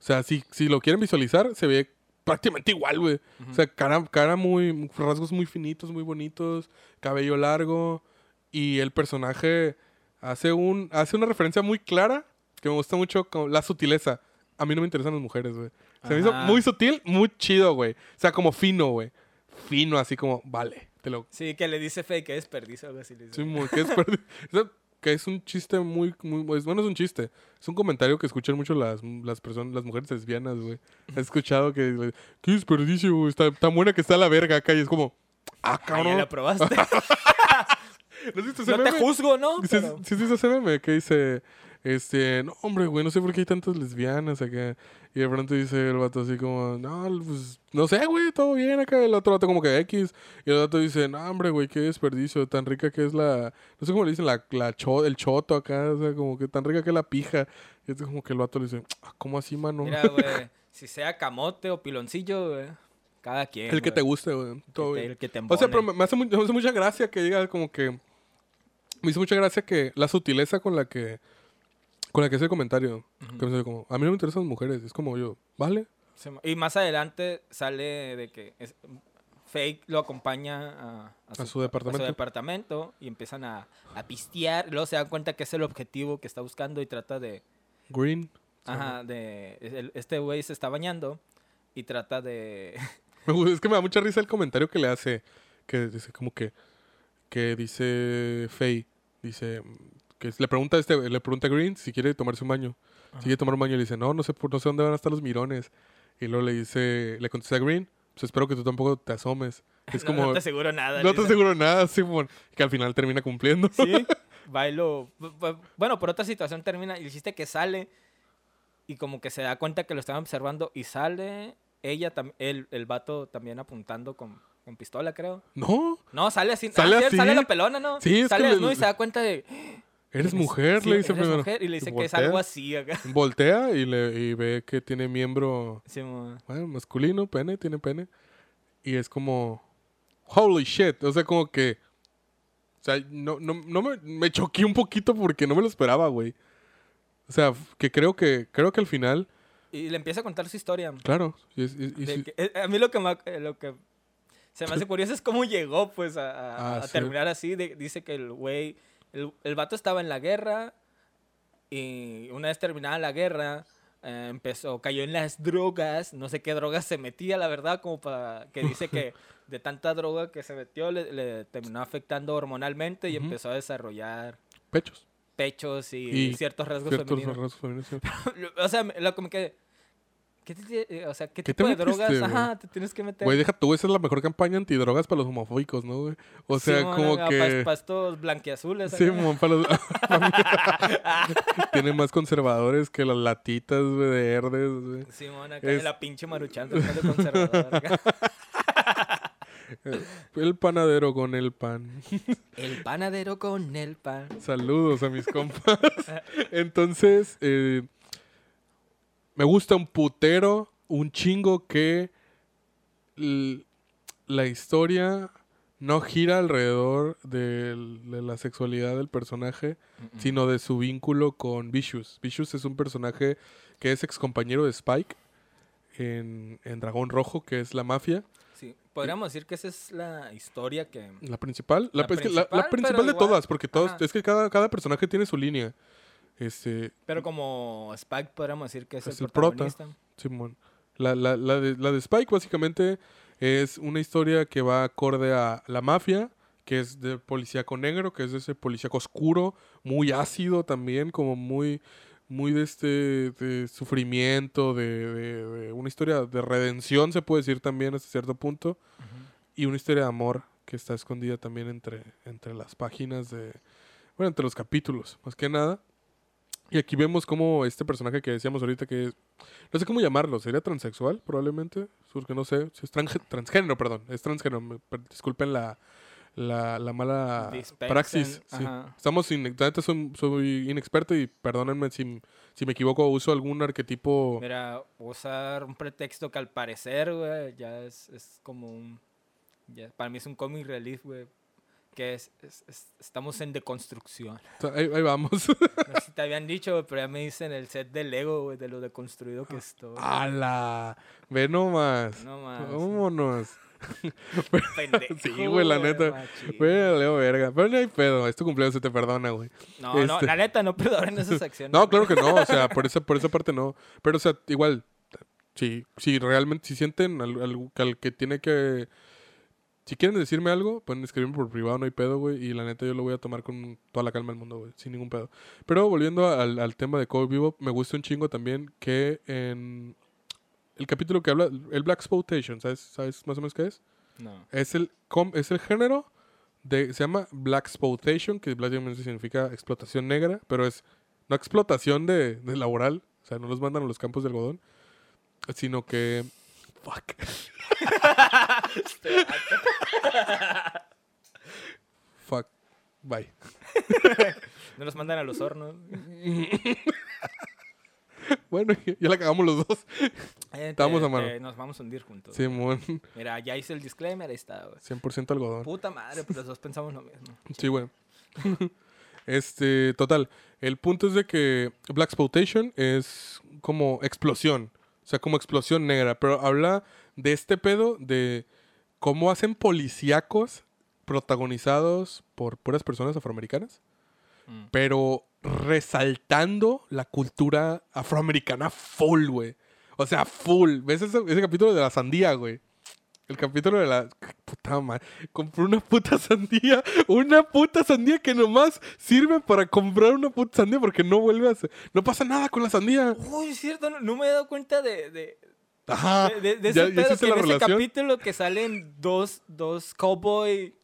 O sea, si, si lo quieren visualizar, se ve prácticamente igual, güey. O sea, cara, cara muy... rasgos muy finitos, muy bonitos, cabello largo. Y el personaje hace, un, hace una referencia muy clara que me gusta mucho, con la sutileza. A mí no me interesan las mujeres, güey. Se me hizo muy sutil, muy chido, güey. O sea, como fino, güey. Fino, así como, vale, te lo... Sí, que le dice Faye que es desperdicio, algo así. le dice. Sí, muy- que, es perdi- (laughs) o sea, que es un chiste muy, muy... Bueno, es un chiste. Es un comentario que escuchan mucho las, las personas, las mujeres lesbianas, güey. He escuchado que... Qué desperdicio, güey. Está tan buena que está la verga acá. Y es como... Ah, Ah, cabrón. la probaste. (laughs) ¿No no te juzgo, ¿no? Sí, Pero- sí, sí, sí, ese meme que dice, este, no, hombre, güey, no sé por qué hay tantas lesbianas acá. Y de pronto dice el vato así como, no, pues, no sé, güey, todo bien acá. El otro vato como que X. Y el vato dice, no, hombre, güey, qué desperdicio, tan rica que es la, no sé cómo le dicen, la, la cho- el choto acá, o sea, como que tan rica que es la pija. Y es como que el vato le dice, "Ah, ¿cómo así, mano? Mira, (laughs) güey, si sea camote o piloncillo, güey. Cada quien. El que te guste, güey. Todo El que- bien. el que te O sea, pero me hace, me hace mucha gracia que diga como que... Me hizo mucha gracia que la sutileza con la que... Con la que hace el comentario. Que me como, a mí no me interesan las mujeres. Es como yo, ¿vale? Sí, Y más adelante sale de que es- Fake lo acompaña a, A su departamento. departamento y empiezan a, a pistear. Luego se dan cuenta que es el objetivo que está buscando y trata de... Green. Ajá, de... el- este güey se está bañando y trata de... (laughs) Es que me da mucha risa el comentario que le hace. Que dice como que... Que dice Faye. Dice... Que le pregunta a este, le pregunta a Green si quiere tomarse un baño. Si quiere tomar un baño y le dice, no, no sé, no sé dónde van a estar los mirones. Y luego le dice, le contesta a Green, pues espero que tú tampoco te asomes. (laughs) Es no, como, no te aseguro nada. no te aseguro nada, Simón. Que al final termina cumpliendo. Sí, (laughs) bailo. bu- bu- Bueno, por otra situación termina y el chiste que sale y como que se da cuenta que lo están observando y sale ella, el, el vato también apuntando con, con pistola, creo. No, No, sale así. Sale ah, así. Sale la pelona, ¿no? Sí, es que sale le- desnudo y se da cuenta de... eres "Eres- mujer, sí, le dice eres primero. mujer", y le dice que es voltea, algo así acá. (laughs) Voltea y, le, y ve que tiene miembro Sí, bueno, masculino, pene, tiene pene. Y es como, holy shit. O sea, como que, o sea, no, no, no me, me choqué un poquito porque no me lo esperaba, güey. O sea, que creo que, creo que al final, Y le empieza a contar su historia. claro, y es- y- y sí- que- eh, a mí lo que, me- eh, lo que se me hace curioso es cómo llegó pues a, a- Ah, a sí. terminar así. De- dice que el güey, el, el vato estaba en la guerra y una vez terminada la guerra eh, empezó, cayó en las drogas, no sé qué drogas se metía, la verdad, como para que dice que (laughs) de tanta droga que se metió le, le terminó afectando hormonalmente y empezó a desarrollar pechos. pechos y, Y ciertos rasgos Ciertos femeninos. rasgos femeninos, (laughs) o sea, lo que me quedé... ¿Qué, te- eh, o sea, ¿qué, ¿Qué tipo te de drogas ajá, te tienes que meter? Güey, deja tú, esa es la mejor campaña antidrogas para los homofóbicos, ¿no, güey? O sea, como que... pastos blanqueazules. Sí, acá. mon, para los... (laughs) Tiene más conservadores que las latitas, güey, de herdes, güey. Simón, acá Es- la pinche maruchan de conservador. acá. (laughs) El panadero con el pan. El panadero con el pan. Saludos a mis compas. (laughs) Entonces, eh, me gusta un putero, un chingo que la historia no gira alrededor de, la sexualidad del personaje, sino de su vínculo con Vicious. Vicious es un personaje que es ex compañero de Spike en, en Dragón Rojo, que es la mafia. Sí, podríamos decir que esa es la historia que... La principal, la, La es que la- la principal, de igual- todas, porque todos, Ajá. es que cada, cada personaje tiene su línea. Este, Pero como Spike podríamos decir que es, Es el el prota. protagonista. Simón. La, la, la, de, la de Spike básicamente es una historia que va acorde a la mafia, que es de policíaco negro, que es de ese policíaco oscuro, muy ácido también, como muy, muy de este de sufrimiento, de, de- de una historia de redención, se puede decir también hasta cierto punto, y una historia de amor que está escondida también entre, entre las páginas de, bueno, entre los capítulos, más que nada. Y aquí vemos como este personaje que decíamos ahorita que es, no sé cómo llamarlo, sería transexual probablemente, porque no sé, si es trans- transgénero, perdón, es transgénero, me- disculpen la, la, la mala praxis. sí. Estamos, neta soy, soy inexperto y perdónenme si, si me equivoco uso algún arquetipo. Mira, usar un pretexto que al parecer, güey, ya es, es como un... ya- para mí es un comic relief, güey. Que es, es- es- estamos en deconstrucción. Ahí, ahí vamos. No sé (laughs) si te habían dicho, pero ya me dicen el set de Lego, güey, de lo deconstruido que estoy. ¡Hala! Ve nomás. No más. Vámonos. (laughs) Pendejo, Sí, güey, la neta. Güey, Leo verga. Pero no hay pedo, es tu cumpleaños, se te perdona, güey. No, no, este- la neta, no perdonen esas (laughs) acciones. No, claro que no, o sea, por esa, por esa parte no. Pero, o sea, igual, si, si realmente, si sienten al, al- al que tiene que... Si quieren decirme algo, pueden escribirme por privado, no hay pedo, güey. Y la neta yo lo voy a tomar con toda la calma del mundo, güey. Sin ningún pedo. Pero volviendo al, al tema de Cowboy Bebop, me gusta un chingo también que en el capítulo que habla, el Black Exploitation, ¿sabes, ¿sabes más o menos qué es? No. Es el, com- es el género de, se llama Black Exploitation, que básicamente significa explotación negra, pero es no explotación de, de laboral, o sea, no los mandan a los campos de algodón, sino que... Fuck. Fuck. Bye. No los mandan a los hornos. Bueno, ya la cagamos los dos. Eh, Estamos te- a mano. te- Nos vamos a hundir juntos. Simón, Mira, ya hice el disclaimer, ahí está, güey. 100% algodón. Puta madre, pues los dos pensamos lo mismo. Sí, güey. (laughs) este, total. El punto es de que Black Exploitation es como explosión. O sea, como explosión negra. Pero habla de este pedo de cómo hacen policíacos protagonizados por puras personas afroamericanas. Mm. Pero resaltando la cultura afroamericana full, güey. O sea, full. ¿Ves ese, ese capítulo de la sandía, güey? El capítulo de la... Puta madre. Compré una puta sandía. Una puta sandía que nomás sirve para comprar una puta sandía porque no vuelve a... ser- No pasa nada con la sandía. Uy, es cierto, no, no me he dado cuenta de, de, Ajá. de, de- de ¿Ya- ese ya pedo hiciste que la en ese capítulo que salen dos, dos cowboy,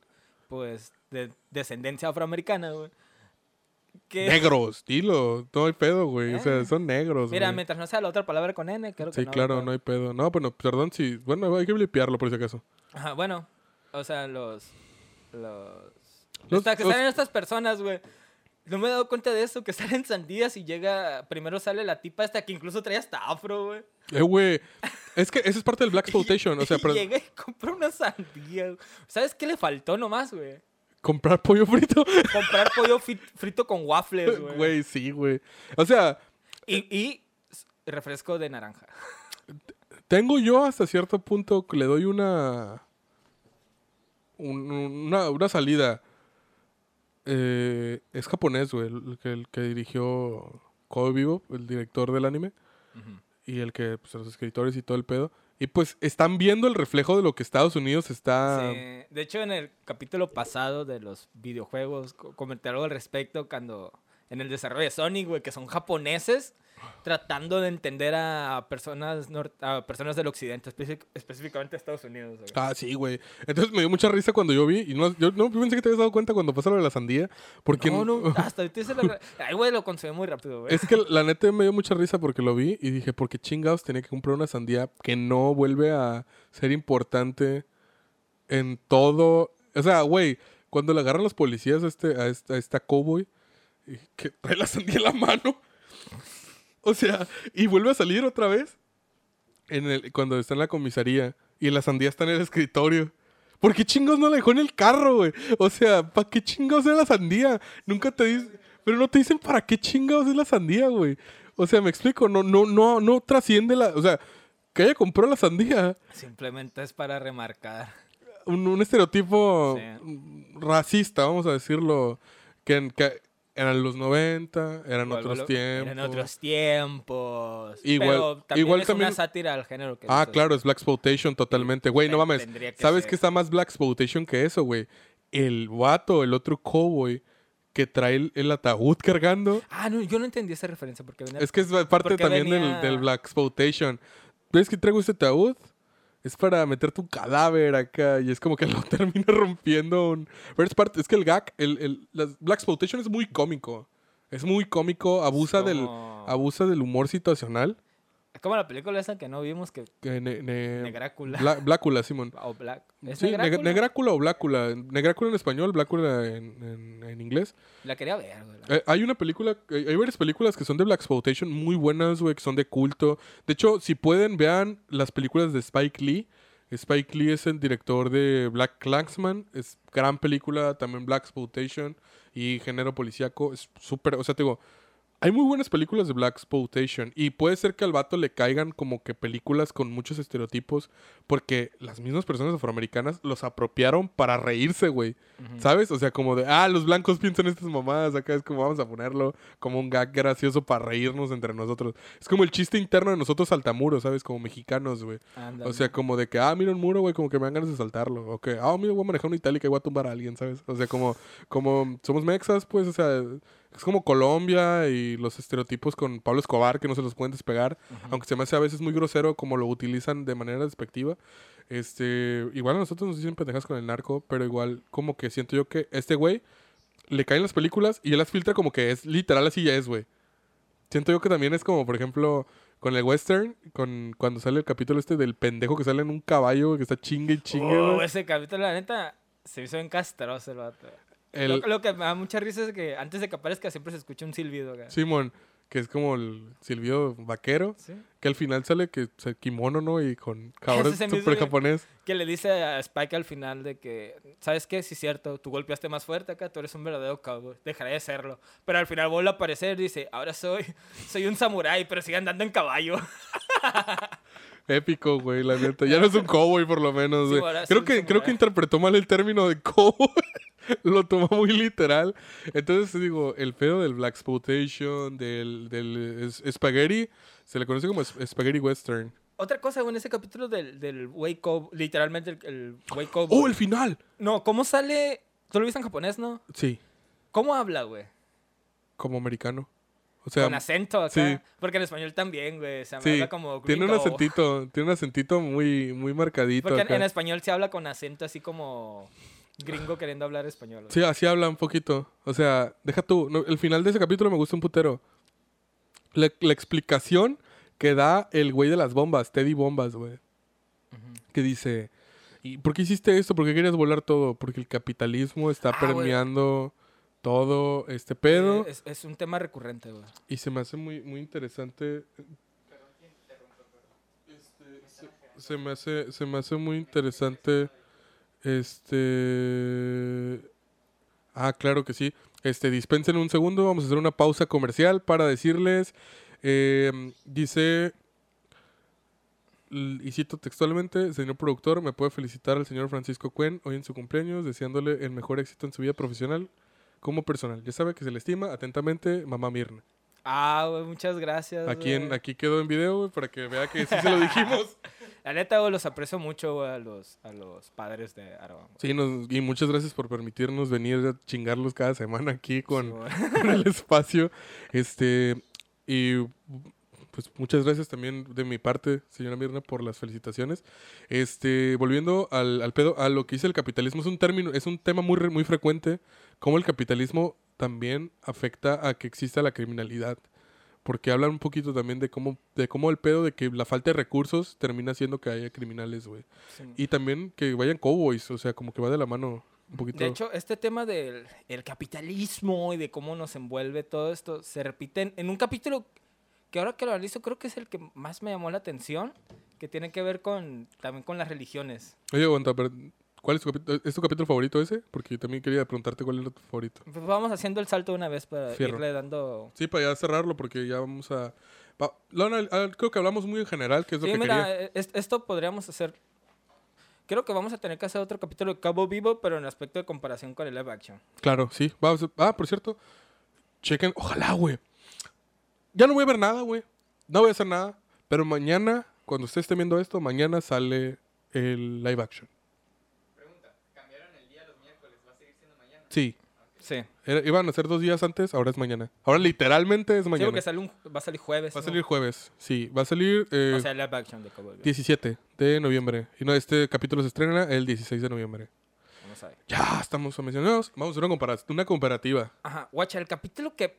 pues, de descendencia afroamericana, güey. Que, (laughs) Negros, dilo. No hay pedo, güey. O sea, Eh. son negros, mira, güey. mientras no sea la otra palabra con N, creo que Sí, no. claro, güey. no hay pedo. No, bueno, perdón si... Bueno, hay que limpiarlo por si acaso. Ajá, bueno, o sea, los... Los... Los- Esta- que los- salen estas personas, güey. No me he dado cuenta de eso, que (laughs) salen sandías y llega... Primero sale la tipa esta que incluso trae hasta afro, güey. Eh, güey. Es que eso es parte del Black (laughs) Exploitation. O sea, y pero llega y compra una sandía. güey. ¿Sabes qué le faltó nomás, güey? Comprar pollo frito. (laughs) Comprar pollo frito con waffles, güey. Güey, sí, güey. O sea, Y, refresco de naranja. tengo yo hasta cierto punto que le doy una. un- una, una salida. Eh, es japonés, güey. El, que, el que dirigió Cowboy Vivo, el director del anime. Y el que, pues, los escritores y todo el pedo. Y pues están viendo el reflejo de lo que Estados Unidos está. Sí. De hecho, en el capítulo pasado de los videojuegos, co- comenté algo al respecto cuando en el desarrollo de Sonic, güey, que son japoneses tratando de entender a personas, a personas del occidente, específicamente a Estados Unidos. güey. Ah, sí, güey. Entonces me dio mucha risa cuando yo vi. Y no, yo no yo pensé que te habías dado cuenta cuando pasó lo de la sandía. Porque no, no, (laughs) hasta ahorita hice la... Ay, güey, lo consumí muy rápido, güey. Es que la neta me dio mucha risa porque lo vi y dije, ¿por qué chingados tenía que comprar una sandía que no vuelve a ser importante en todo? O sea, güey, cuando le agarran los policías a, este, a, esta, a esta cowboy, que trae la sandía en la mano. (laughs) O sea, y vuelve a salir otra vez en el, cuando está en la comisaría y la sandía está en el escritorio. ¿Por qué chingados no la dejó en el carro, güey? O sea, ¿para qué chingados es la sandía? Nunca te dicen... Pero no te dicen para qué chingados es la sandía, güey. O sea, me explico, no, no, no, no trasciende la... O sea, que ella compró la sandía. Simplemente es para remarcar. Un, un estereotipo Sí. racista, vamos a decirlo. Que eran los 90, eran otros tiempos. Eran otros tiempos. Igual- Pero también igual es también- una sátira al género. Que Ah, claro, es Black Exploitation totalmente. Güey, no mames. que ¿Sabes qué está más Black Exploitation que eso, güey? El vato, el otro cowboy que trae el, el ataúd cargando. Ah, no, yo no entendí esa referencia porque venía... Es que es parte también del, Black Exploitation. ¿Ves que traigo este ataúd? Es para meter tu cadáver acá y es como que (laughs) lo termina rompiendo. un- Pero es parte, es que el gag, el, el- Black Exploitation es muy cómico. Es muy cómico, abusa, del, abusa del humor situacional. Es como la película esa que no vimos que... Que ne- ne- Negrácula. Bla- Blácula, Simón. O Black. ¿Es Sí, Negrácula? neg- Negrácula o Blácula. Negrácula en español, Blácula en, en- en inglés. La quería ver, güey. Eh, hay una película, hay hay varias películas que son de Black Exploitation muy buenas, güey, que son de culto. De hecho, si pueden, vean las películas de Spike Lee. Spike Lee es el director de Black Klansman. Es gran película, también Black Exploitation y género policíaco. Es súper, o sea, te digo, hay muy buenas películas de Black Exploitation y puede ser que al vato le caigan como que películas con muchos estereotipos porque las mismas personas afroamericanas los apropiaron para reírse, güey. ¿Sabes? O sea, como de, ah, los blancos piensan estas mamadas, acá es como vamos a ponerlo como un gag gracioso para reírnos entre nosotros. Es como el chiste interno de nosotros saltamuros, ¿sabes? Como mexicanos, güey. O sea, como de que, ah, mira un muro, güey, como que me dan ganas de saltarlo. O que, ah, mira, voy a manejar una itálica y voy a tumbar a alguien, ¿sabes? O sea, como, como somos mexas, pues, o sea, es como Colombia y los estereotipos con Pablo Escobar que no se los pueden despegar. Aunque se me hace a veces muy grosero como lo utilizan de manera despectiva. Este, igual a nosotros nos dicen pendejas con el narco, pero igual como que siento yo que este güey le caen las películas y él las filtra como que es literal así ya es, güey. Siento yo que también es como, por ejemplo, con el western, con cuando sale el capítulo este del pendejo que sale en un caballo que está chingue y chingue, Oh, ese capítulo, la neta, se me hizo bien castroso el vato. El- Lo, lo que me da mucha risa es que antes de que aparezca siempre se escucha un silbido. acá. Simón, que es como el silbido vaquero, Sí. que al final sale que se kimono, ¿no? Y con (laughs) súper bien. japonés. Que le dice a Spike al final de que, ¿sabes qué? Sí, es cierto, tú golpeaste más fuerte acá, tú eres un verdadero cowboy, dejaré de serlo. Pero al final vuelve a aparecer y dice, ahora soy, (laughs) soy un samurái, pero sigue andando en caballo. (laughs) Épico, güey, la neta. Ya no es un cowboy, por lo menos, Sí, güey. creo, que, creo que interpretó mal el término de cowboy. (laughs) Lo tomó muy literal. Entonces, digo, el pedo del Black Exploitation, del, del spaghetti, se le conoce como spaghetti western. Otra cosa, en ese capítulo del, del Way Cowboy, literalmente el, el Way Cowboy. ¡Oh, el final! No, ¿cómo sale? ¿Tú lo viste en japonés, no? Sí, ¿Cómo habla, güey? como americano. O sea, Con acento acá. sí. Porque en español también, güey. O sea, me sí, habla como tiene un acentito, tiene un acentito muy, muy marcadito. Porque en español se habla con acento así como gringo queriendo hablar español. güey. Sí, así habla un poquito. O sea, deja tú. no, el final de ese capítulo me gusta un putero. La, la explicación que da el güey de las bombas, Teddy Bombas, güey. Que dice, ¿y por qué hiciste esto? ¿Por qué querías volar todo? Porque el capitalismo está Ah, güey. permeando todo este pedo. Eh, Es, es un tema recurrente, güey. Y se me hace muy, muy interesante. Este, se, se me hace, se me hace muy interesante. Este. Ah, claro que sí. Este, dispensen un segundo. Vamos a hacer una pausa comercial para decirles. eh, dice. Y cito textualmente, señor productor, me puede felicitar al señor Francisco Cuen hoy en su cumpleaños, deseándole el mejor éxito en su vida profesional como personal. Ya sabe que se le estima atentamente, mamá Mirna. Ah, güey, muchas gracias. Aquí, en, aquí quedó en video, güey, para que vea que sí se lo dijimos. (laughs) La neta, güey, los aprecio mucho, güey, a los, a los padres de Aragón. Sí, nos- y muchas gracias por permitirnos venir a chingarlos cada semana aquí con, Sí, güey. (laughs) con el espacio. Este, y pues muchas gracias también de mi parte, señora Mirna, por las felicitaciones. Este, volviendo al, al pedo, a lo que dice el capitalismo, es un término, es un tema muy, muy frecuente, cómo el capitalismo también afecta a que exista la criminalidad. Porque hablan un poquito también de cómo, de cómo el pedo de que la falta de recursos termina haciendo que haya criminales, güey. Sí. Y también que vayan cowboys, o sea, como que va de la mano un poquito. De hecho, este tema del el capitalismo y de cómo nos envuelve todo esto se repite en, en un capítulo que ahora que lo analizo creo que es el que más me llamó la atención, que tiene que ver con también con las religiones. Oye, aguanta, pero ¿cuál es tu, capítulo, es tu capítulo favorito ese? Porque también quería preguntarte cuál era tu favorito. Pues vamos haciendo el salto una vez para Fierro. irle dando... Sí, para ya cerrarlo, porque ya vamos a... pa- Lona, ah, creo que hablamos muy en general, que es lo Sí, que mira, quería. eh, es- esto podríamos hacer... Creo que vamos a tener que hacer otro capítulo de Cabo Vivo, pero en aspecto de comparación con el live action. Claro, sí. Vamos a- ah, por cierto, chequen, ojalá, güey. Ya no voy a ver nada, güey. No voy a hacer nada. Pero mañana, cuando ustedes estén viendo esto, mañana sale el live action. Sí. Sí. Era- iban a ser dos días antes, ahora es mañana. Ahora literalmente es mañana. porque sale un- va a salir jueves. Va a ¿no? salir jueves, sí. Va a salir eh, O sea, el live action de Vivo. 17 de noviembre. Y no, este capítulo se estrena el 16 de noviembre. Vamos a ver. Ya estamos mencionados. Vamos a hacer una, compara- una comparativa. Ajá, guacha, el capítulo que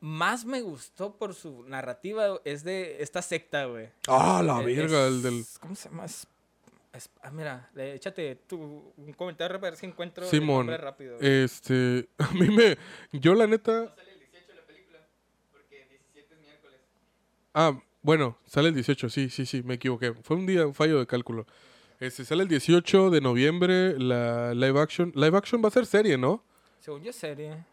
más me gustó por su narrativa es de esta secta, güey. Ah, la Eh, verga, es- el del... ¿Cómo se llama? Es- es- ah, mira, le- échate tu, un comentario para ver si encuentro Simón, el rápido. güey. este... (laughs) A mí me... Yo la neta... Ah, bueno, sale el 18, sí, sí, sí, me equivoqué. Fue un día, un fallo de cálculo. Este, sale el 18 de noviembre la live action. Live action va a ser serie, ¿no? Según yo, serie.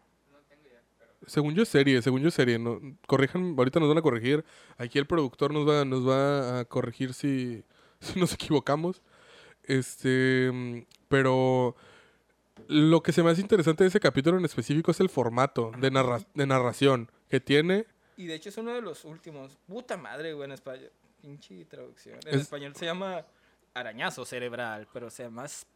Según yo es serie, según yo es serie. No, corrijan, ahorita nos van a corregir. Aquí el productor nos va, nos va a corregir si, (laughs) si nos equivocamos. Este, mm, pero lo que se me hace interesante de ese capítulo en específico es el formato de, narra- de narración que tiene. Y de hecho es uno de los últimos. Puta madre, güey, en español. Pinche traducción. En Es- español se llama arañazo cerebral, pero se llama es-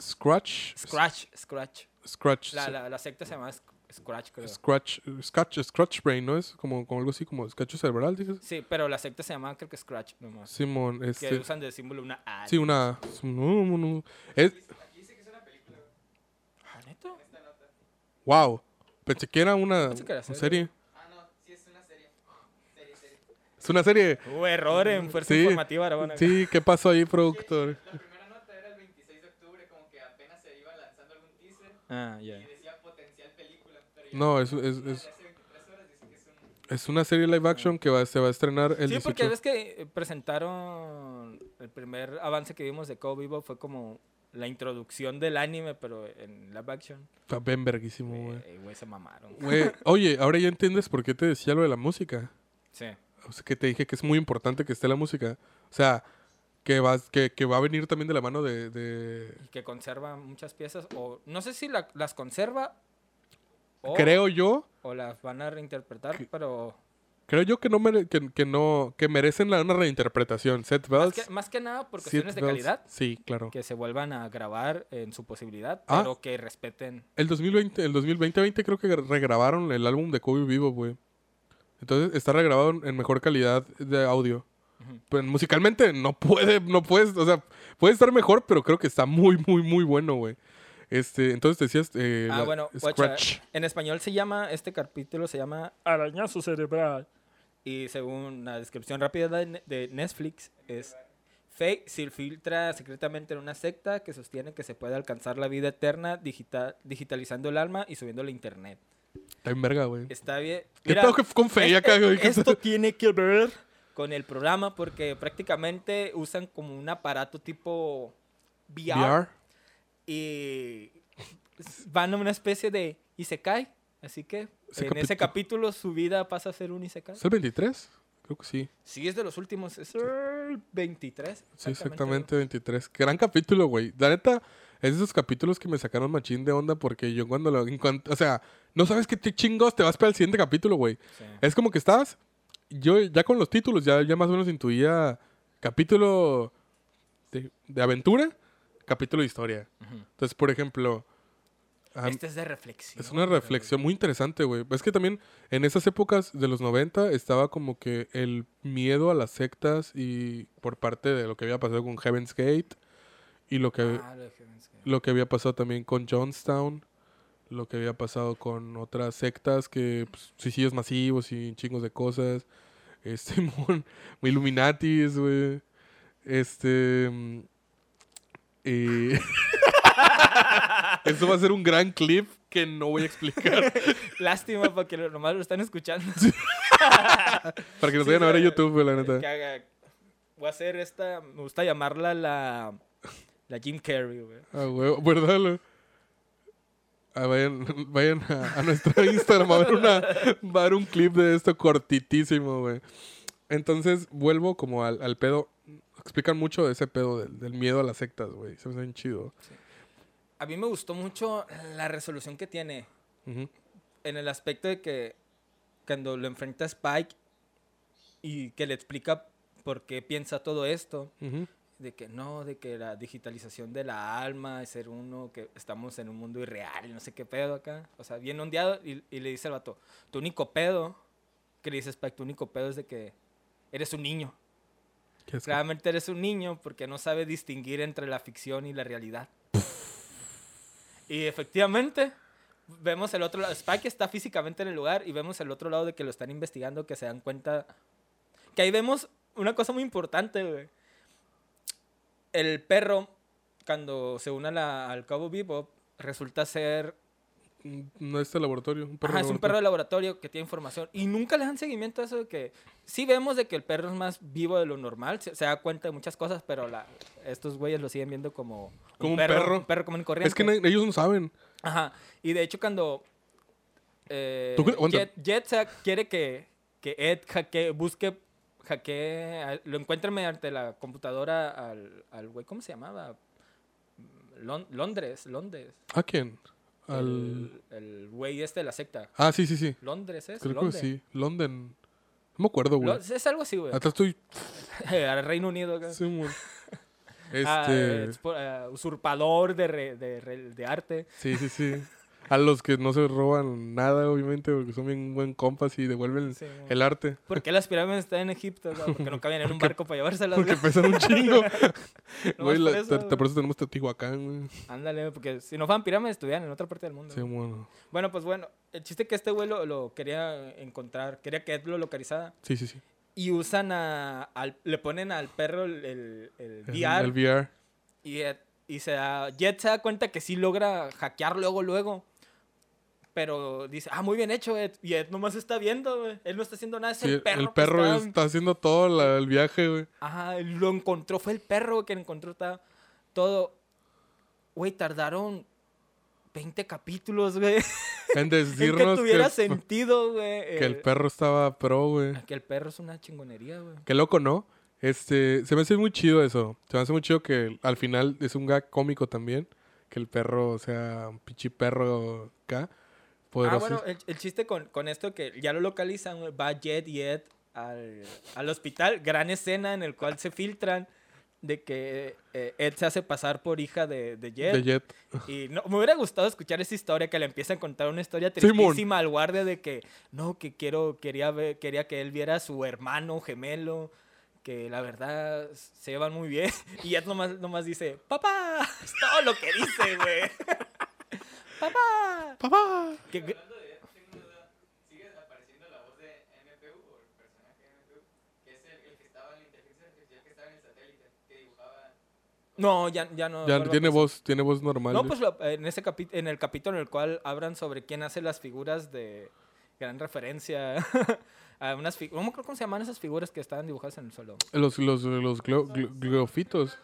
Scratch. Scratch, Scratch. Scratch. La, la, la secta se llama Scratch, creo. Scratch, scratch, scratch brain, ¿no? Es como, como algo así como escacho cerebral, dices. Sí, pero la secta se llama creo que Scratch nomás. Simón, Que este. usan de símbolo una A. Sí, una. No, no, no. Es, ¿Ah, ¿Neta? wow. Pensé que era una, Pensé que era una serie. serie. Es una serie. Hubo error en Fuerza Sí, Informativa Aragona. Sí, ¿qué pasó ahí, productor? La primera nota era el 26 de octubre, como que apenas se iba lanzando algún teaser Ah, ya. y decía potencial película. Pero ya No, es, es, es, hace 23 horas dice que es un Es una serie live action que va, se va a estrenar el sí, 18. porque ves que eh, presentaron el primer avance que vimos de Cowboy Bebop fue como la introducción del anime, pero en live action. Está bien verguísimo, güey. Eh, Güey, se mamaron. Güey, Oye, ahora ya entiendes por qué te decía lo de la música. Sí. O sea, que te dije que es muy importante que esté la música. O sea, que, vas, que, que va a venir también de la mano de... de- Y que conserva muchas piezas, o no sé si la- las conserva o, Creo yo, o las van a reinterpretar, pero creo yo que no, mere- que, que no, que merecen la, una reinterpretación. Seth más que, más que nada por Seth cuestiones de Bells- calidad, Sí, claro. que se vuelvan a grabar en su posibilidad, Ah. pero que respeten. El 2020, el 2020 creo que regrabaron el álbum de Kobe Vivo, güey. Entonces está regrabado en- mejor calidad de audio. Pero musicalmente no puede, no puedes, o sea, puede estar mejor, pero creo que está muy, muy, muy bueno, güey. Este, entonces decías, eh, Ah, la- bueno, Scratch. en español se llama, este capítulo se llama Arañazo Cerebral. Y según la descripción rápida de, Ne- de Netflix, es Faye se infiltra secretamente en una secta que sostiene que se puede alcanzar la vida eterna digita- digitalizando el alma y subiendo a internet. Está en verga, güey. Está bien. ¿Qué pedo que con fe acá, es- güey? ¿Qué Esto tiene que ver con el programa porque prácticamente usan como un aparato tipo VR, VR. Y van a una especie de Isekai. Así que Ese en ese capítulo- su vida pasa a ser un Isekai. ¿Es el 23? Creo que sí. Sí, es de los últimos. Es el 23. Sí, exactamente 23. Gran capítulo, güey. La neta, es de esos capítulos que me sacaron machín de onda porque yo cuando lo... en cuanto- o sea, no sabes qué chingos te vas para el siguiente capítulo, güey. Sí. Es como que estás... Yo ya con los títulos ya, ya más o menos intuía capítulo de, de aventura, capítulo de historia. Entonces, por ejemplo... ah, Este es de reflexión. es una reflexión muy interesante, güey. Es que también en esas épocas de los 90 estaba como que el miedo a las sectas y por parte de lo que había pasado con Heaven's Gate y lo que, Ah, lo que había pasado también con Johnstown, lo que había pasado con otras sectas que pues, suicidios masivos y chingos de cosas. (laughs) Este, mon- Illuminatis, güey. Este... y- (laughs) Esto va a ser un gran clip que no voy a explicar. (laughs) Lástima porque nomás lo están escuchando. Para que nos Sí, vayan a ver a YouTube, la neta. Que haga- Voy a hacer esta. Me gusta llamarla la. La Jim Carrey, güey. Ah, güey, ¿verdad? Ah, vayan (laughs) vayan a, a nuestro Instagram a ver, una, va a haber un clip de esto cortitísimo, güey. Entonces, vuelvo como al, al pedo. Explican mucho de ese pedo del, del miedo a las sectas, güey. Se me hace bien chido. A mí me gustó mucho la resolución que tiene. Ujú. En el aspecto de que. Cuando lo enfrenta a Spike. Y que le explica por qué piensa todo esto. Ujú. De que no, de que la digitalización de la alma, de ser uno, que estamos en un mundo irreal y no sé qué pedo acá. O sea, bien ondeado. Y, y le dice al vato, tu único pedo, que le dice Spike, tu único pedo es de que eres un niño. Claramente eres un niño porque no sabe distinguir entre la ficción y la realidad. Y efectivamente, vemos el otro lado. Spike está físicamente en el lugar y vemos el otro lado de que lo están investigando, que se dan cuenta. Que ahí vemos una cosa muy importante, güey. El perro, cuando se une al Cabo Vivo, resulta ser. No es el laboratorio. Un perro Ajá, es un perro de laboratorio que tiene información. Y nunca le dan seguimiento a eso de que. Sí vemos de que el perro es más vivo de lo normal, se, se da cuenta de muchas cosas, pero la, estos güeyes lo siguen viendo como. Como un perro. Un perro común y corriente. Es que ellos no saben. Ajá. Y de hecho, cuando. eh, ¿Tú cre- aguanta. Jet, Jet se- quiere que, que Ed hackee, busque, hackee, lo encuentre mediante la computadora al, al güey, ¿cómo se llamaba? Lon- Londres, Londres. ¿A quién? Al... El, güey este de la secta. Ah, sí, sí, sí. Londres es. Creo que sí. London. No me acuerdo, güey. Es algo así, güey. Hasta estoy... (laughs) Al Reino Unido. acá. Sí, mon. (laughs) Ah, Este... ah, usurpador de, re- de, de arte. Sí, sí, sí. (laughs) A los que no se roban nada, obviamente, porque son bien buen compas y devuelven Sí, el arte. ¿Por qué las pirámides están en Egipto? güey? Porque no cabían en un barco para llevárselas. Porque pesan un chingo. (laughs) (laughs) Nomás Güey, por eso, te- te- por eso tenemos Teotihuacán, güey. Ándale, porque si no fueran pirámides, estuvieran en otra parte del mundo. Sí, güey. bueno. Bueno, pues bueno, el chiste que este güey lo, lo quería encontrar, quería que Ed lo localizara. Sí, sí, sí. Y usan a. al- le ponen al perro el, el, el El- VR. El VR. Y, Ed- y se da, Jet se da cuenta que sí logra hackear luego, luego. Pero dice, ah, muy bien hecho, Ed. Y Ed nomás está viendo, güey. Él no está haciendo nada, es Sí, el perro. el que perro está- está haciendo todo la- el viaje, güey. Ajá, lo encontró, fue el perro que encontró ta- todo. Güey, tardaron 20 capítulos, güey. En (laughs) En que decirnos tuviera que, sentido, güey. que el perro estaba pro, güey. Que el perro es una chingonería, güey. Qué loco, ¿no? Este, se me hace muy chido eso. Se me hace muy chido que al final es un gag cómico también. Que el perro sea un pinche perro acá. Ah, bueno, el, el chiste con, con esto que ya lo localizan, va Jet y Ed al, al hospital. Gran escena en el cual se filtran de que eh, Ed se hace pasar por hija de, de Jet. de Jet. Y no, me hubiera gustado escuchar esa historia, que le empieza a contar una historia Simón. tristísima al guardia de que, no, que quiero, quería, ver, quería que él viera a su hermano gemelo, que la verdad se llevan muy bien. (laughs) Y Ed nomás, nomás dice, papá, es todo lo que dice, güey. (laughs) papá. ¡Papá! Que- que- Hablando de eso, tengo una duda. ¿Sigue apareciendo la voz de MPU o el personaje de MPU? Que es el, el que estaba en la inteligencia artificial que estaba en el satélite, que dibujaba. no, ya, ya no. Ya tiene voz, tiene voz normal. No, pues lo- en, ese capi- en el capítulo en el cual hablan sobre quién hace las figuras de gran referencia (laughs) a unas figuras. Acuerdo cómo se llaman esas figuras que estaban dibujadas en el suelo. Los, los, los gleofitos.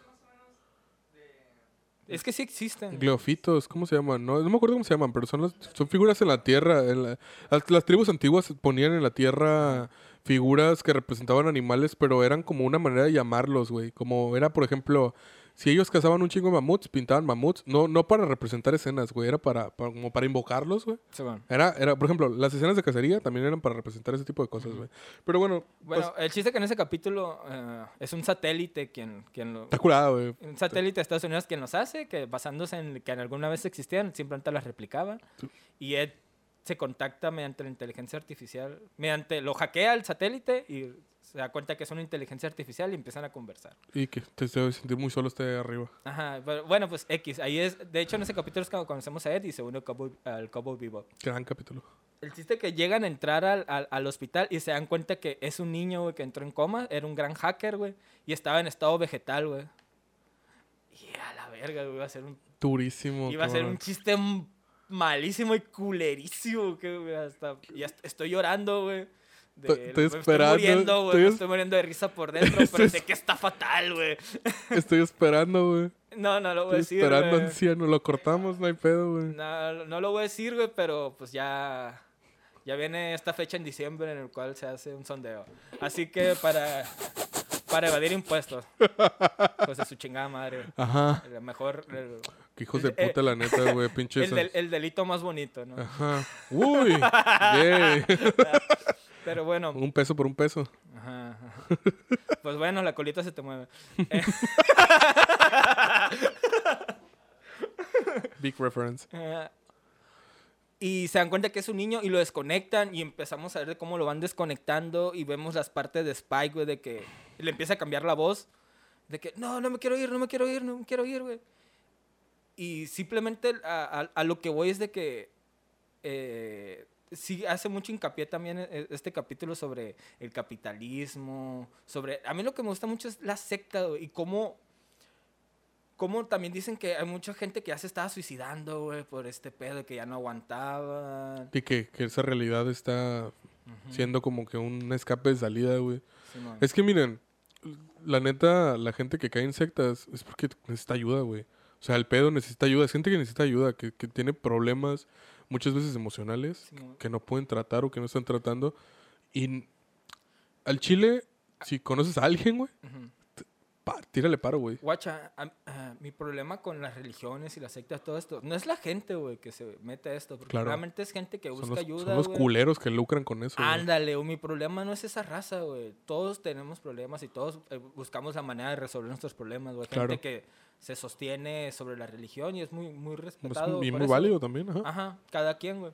Es que sí existen. Gleofitos, ¿cómo se llaman? No, no me acuerdo cómo se llaman, pero son, las- son figuras en la tierra. en la- las, las tribus antiguas ponían en la tierra figuras que representaban animales, pero eran como una manera de llamarlos, güey. Como era, por ejemplo, si ellos cazaban un chingo de mamuts, pintaban mamuts. No, no para representar escenas, güey. Era para, para- como para invocarlos, güey. Sí, bueno. Era, era, por ejemplo, las escenas de cacería también eran para representar ese tipo de cosas, güey. Pero bueno, Bueno, pues, el chiste que en ese capítulo eh, es un satélite quien, quien lo... está curado, güey. Un satélite de Estados Unidos quien los hace, que basándose en que alguna vez existían, simplemente las replicaba. Sí. Y Ed se contacta mediante la inteligencia artificial, mediante lo hackea el satélite y se da cuenta que es una inteligencia artificial y empiezan a conversar. Y que te debe sentir muy solo este arriba. Ajá, pero bueno, pues X, ahí es, de hecho en ese capítulo es cuando conocemos a Ed y se une al Cowboy- al Cowboy Bebop. Gran capítulo. El chiste que llegan a entrar al, al, al hospital y se dan cuenta que es un niño, güey, que entró en coma, era un gran hacker, güey, y estaba en estado vegetal, güey. Y a la verga, güey, iba a ser un, Durísimo. iba a ser un chiste malísimo y culerísimo, que güey, hasta, ya est- estoy llorando, güey. De- Estoy- esperando, Estoy muriendo, güey, estoy es- estoy muriendo de risa por dentro, (laughs) pero Estoy sé que está fatal, güey. (laughs) Estoy esperando, güey. No, no lo voy a Estoy decir, esperando, güey. anciano. Lo cortamos, no hay pedo, güey. No, no lo voy a decir, güey, pero pues ya, ya viene esta fecha en diciembre en el cual se hace un sondeo. Así que para, para evadir impuestos, (laughs) pues de su chingada madre. Ajá. El mejor, el, Que hijos de Eh, puta, la neta, güey. Pinches. el del- el delito más bonito, ¿no? Ajá. Uy. yay. Pero bueno, un peso por un peso. ajá, ajá. pues bueno, la colita se te mueve. Eh, (laughs) Big reference. Y se dan cuenta que es un niño y lo desconectan y empezamos a ver cómo lo van desconectando y vemos las partes de Spike, güey, de que le empieza a cambiar la voz, de que no, no me quiero ir, no me quiero ir, no me quiero ir, güey. Y simplemente a, a- a lo que voy es de que eh, sí hace mucho hincapié también e- este capítulo sobre el capitalismo, sobre... A mí lo que me gusta mucho es la secta y cómo como también dicen que hay mucha gente que ya se estaba suicidando, güey, por este pedo que ya no aguantaban. Y que, que esa realidad está siendo como que un escape de salida, güey. Simón. Es que miren, la neta, la gente que cae en sectas es porque necesita ayuda, güey. O sea, el pedo necesita ayuda. Es gente que necesita ayuda, que, que tiene problemas muchas veces emocionales que no pueden tratar o que no están tratando. Y al chile, si conoces a alguien, güey, pa- tírale paro, güey. Guacha, a- a- mi problema con las religiones y las sectas, todo esto, no es la gente, güey, que se mete a esto, porque Claro. realmente es gente que Son busca los, ayuda. son los culeros que lucran con eso. Ándale, güey, mi problema no es esa raza, güey. Todos tenemos problemas y todos eh, buscamos la manera de resolver nuestros problemas, güey. Gente Claro. que se sostiene sobre la religión y es muy, muy Es respetado. y muy eso, válido también, ajá. Ajá, cada quien, güey.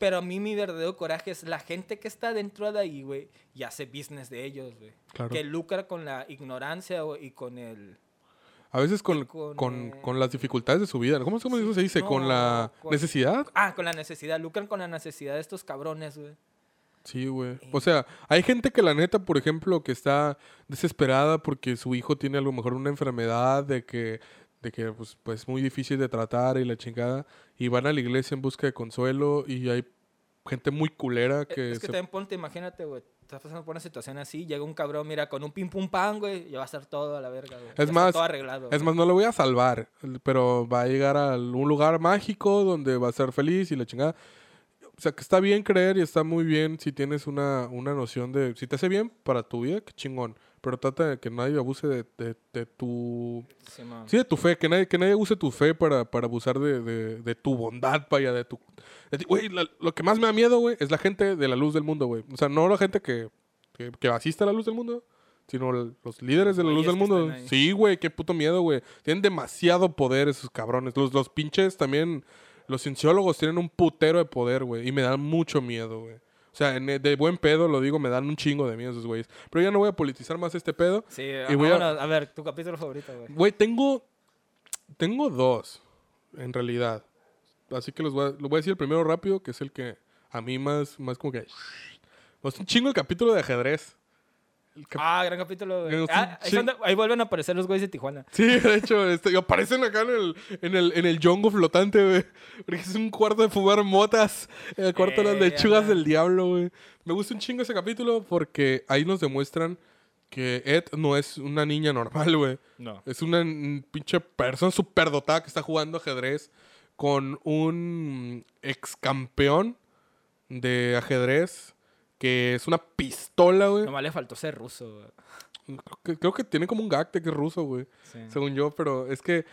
Pero a mí mi verdadero coraje es la gente que está dentro de ahí, güey, y hace business de ellos, güey. Claro. Que lucra con la ignorancia güey, y con el... A veces con, con, con, eh, con las dificultades de su vida. ¿Cómo, cómo se dice? con No, la con- necesidad. Ah, con la necesidad. Lucran con la necesidad de estos cabrones, güey. Sí, güey. O sea, hay gente que la neta, por ejemplo, que está desesperada porque su hijo tiene a lo mejor una enfermedad de que de que pues, pues es muy difícil de tratar y la chingada. Y van a la iglesia en busca de consuelo y hay gente muy culera que... es que se- también ponte, imagínate, güey. Estás pasando por una situación así, llega un cabrón, mira, con un pim pum pan, güey, y va a estar todo a la verga, güey. Ya está más, todo arreglado. Es güey. más, no lo voy a salvar, pero va a llegar a un lugar mágico donde va a ser feliz y la chingada. O sea, que está bien creer y está muy bien si tienes una, una noción de... Si te hace bien para tu vida, qué chingón. Pero trata de que nadie abuse de, de- de tu... Sí, de tu fe. Que nadie, que nadie use tu fe para, para abusar de, de- de tu bondad, vaya, de tu... Güey, lo que más me da miedo, güey, es la gente de la luz del mundo, güey. O sea, no la gente que, que, que asiste a la luz del mundo, sino los líderes de la luz del mundo. Sí, güey, qué puto miedo, güey. Tienen demasiado poder esos cabrones. Los, los pinches también, los cienciólogos tienen un putero de poder, güey. Y me dan mucho miedo, güey. O sea, de buen pedo lo digo, me dan un chingo de miedo esos güeyes. Pero ya no voy a politizar más este pedo. Sí, Y voy a- vámonos, a... ver, tu capítulo favorito, güey. Güey, tengo. Tengo dos, en realidad. Así que los voy a, lo voy a decir el primero rápido, que es el que a mí más, más como que. Gusta un chingo el capítulo de ajedrez. Ah, gran capítulo, güey. Ah, ahí, vuelven a aparecer los güeyes de Tijuana. Sí, de hecho, este, aparecen acá en el, en el, en el yongo flotante, güey. Porque es un cuarto de fumar motas. El cuarto de las Eh, lechugas del diablo, güey. Me gusta un chingo ese capítulo porque ahí nos demuestran que Ed no es una niña normal, güey. No. Es una pinche persona superdotada que está jugando ajedrez con un ex campeón de ajedrez que es una pistola, güey. Nomás le faltó ser ruso, güey. Creo que, creo que tiene como un gag de que es ruso, güey. Sí. Según yo, pero es que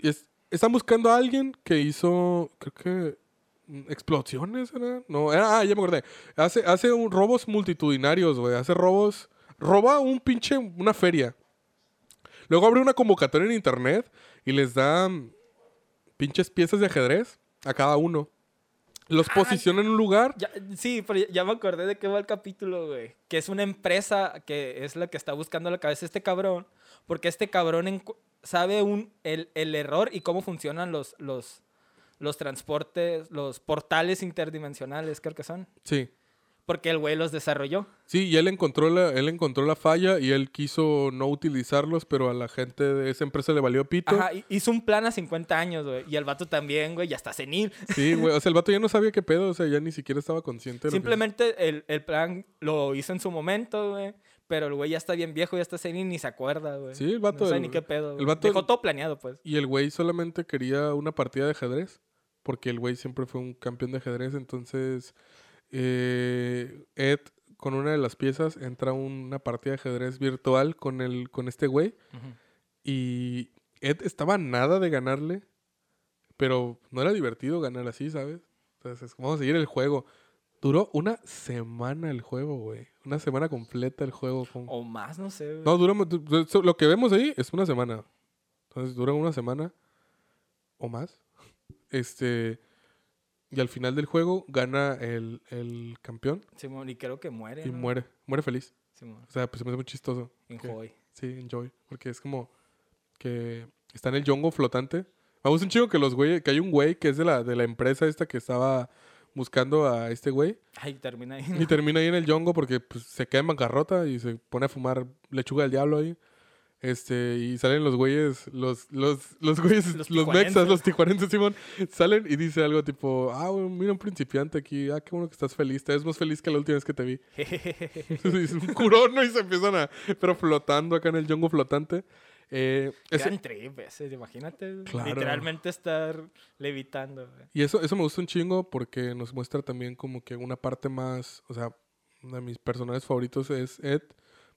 es- están buscando a alguien que hizo, creo que mm, explosiones, ¿era? No, era, ah, ya me acordé. Hace, hace un, robos multitudinarios, güey. Hace robos, roba un pinche, una feria. Luego abre una convocatoria en internet y les da mm, pinches piezas de ajedrez a cada uno. Los Ah, posiciona en un lugar. Ya- sí, pero ya- ya me acordé de qué va el capítulo, güey. Que es una empresa que es la que está buscando la cabeza este cabrón. Porque este cabrón sabe un, el, el error y cómo funcionan los, los, los transportes, los portales interdimensionales, creo que son. Sí. Porque el güey los desarrolló. Sí, y él encontró la, él encontró la falla y él quiso no utilizarlos, pero a la gente de esa empresa le valió pito. Ajá, hi- hizo un plan a 50 años, güey. Y el vato también, güey, ya está senil. Sí, güey. O sea, el vato ya no sabía qué pedo, o sea, ya ni siquiera estaba consciente. de lo que- Simplemente el, el plan lo hizo en su momento, güey. Pero el güey ya está bien viejo, ya está senil, ni se acuerda, güey. Sí, el vato- No sabe el- ni qué pedo. el vato- Dejó todo planeado, pues. Y el güey solamente quería una partida de ajedrez, porque el güey siempre fue un campeón de ajedrez, entonces eh, Ed con una de las piezas entra una partida de ajedrez virtual con, el, con este güey y Ed estaba nada de ganarle, pero no era divertido ganar así, ¿sabes? Entonces, vamos a seguir el juego. Duró una semana el juego, güey. Una semana completa el juego. con- O más, no sé, güey. no, dura, du- du- lo que vemos ahí es una semana. Entonces dura una semana o más. Este. Y al final del juego gana el, el campeón Simón, y creo que muere. y ¿no? muere. Muere feliz. Simón, O sea, pues se me hace muy chistoso. en que-. Sí, enjoy. Porque es como que está en el yongo flotante. Me gusta un chingo que los güeyes, que hay un güey que es de la, de la empresa esta que estaba buscando a este güey. Ay, termina ahí. Y termina ahí en el yongo porque pues, se queda en bancarrota y se pone a fumar lechuga del diablo ahí. Este, y salen los güeyes, los, los, los güeyes, Los los, mexas, los tijuanenses, Simón, salen y dice algo tipo, ah, güey, mira un principiante aquí, ah, qué bueno que estás feliz, te ves más feliz que la última vez que te vi. (laughs) es un curón, ¿no? Y se empiezan a, pero flotando acá en el yongo flotante. Eh, ese- trip ese, imagínate. güey. Claro. Literalmente estar levitando, güey. Y eso, eso me gusta un chingo porque nos muestra también como que una parte más, o sea, uno de mis personajes favoritos es Ed,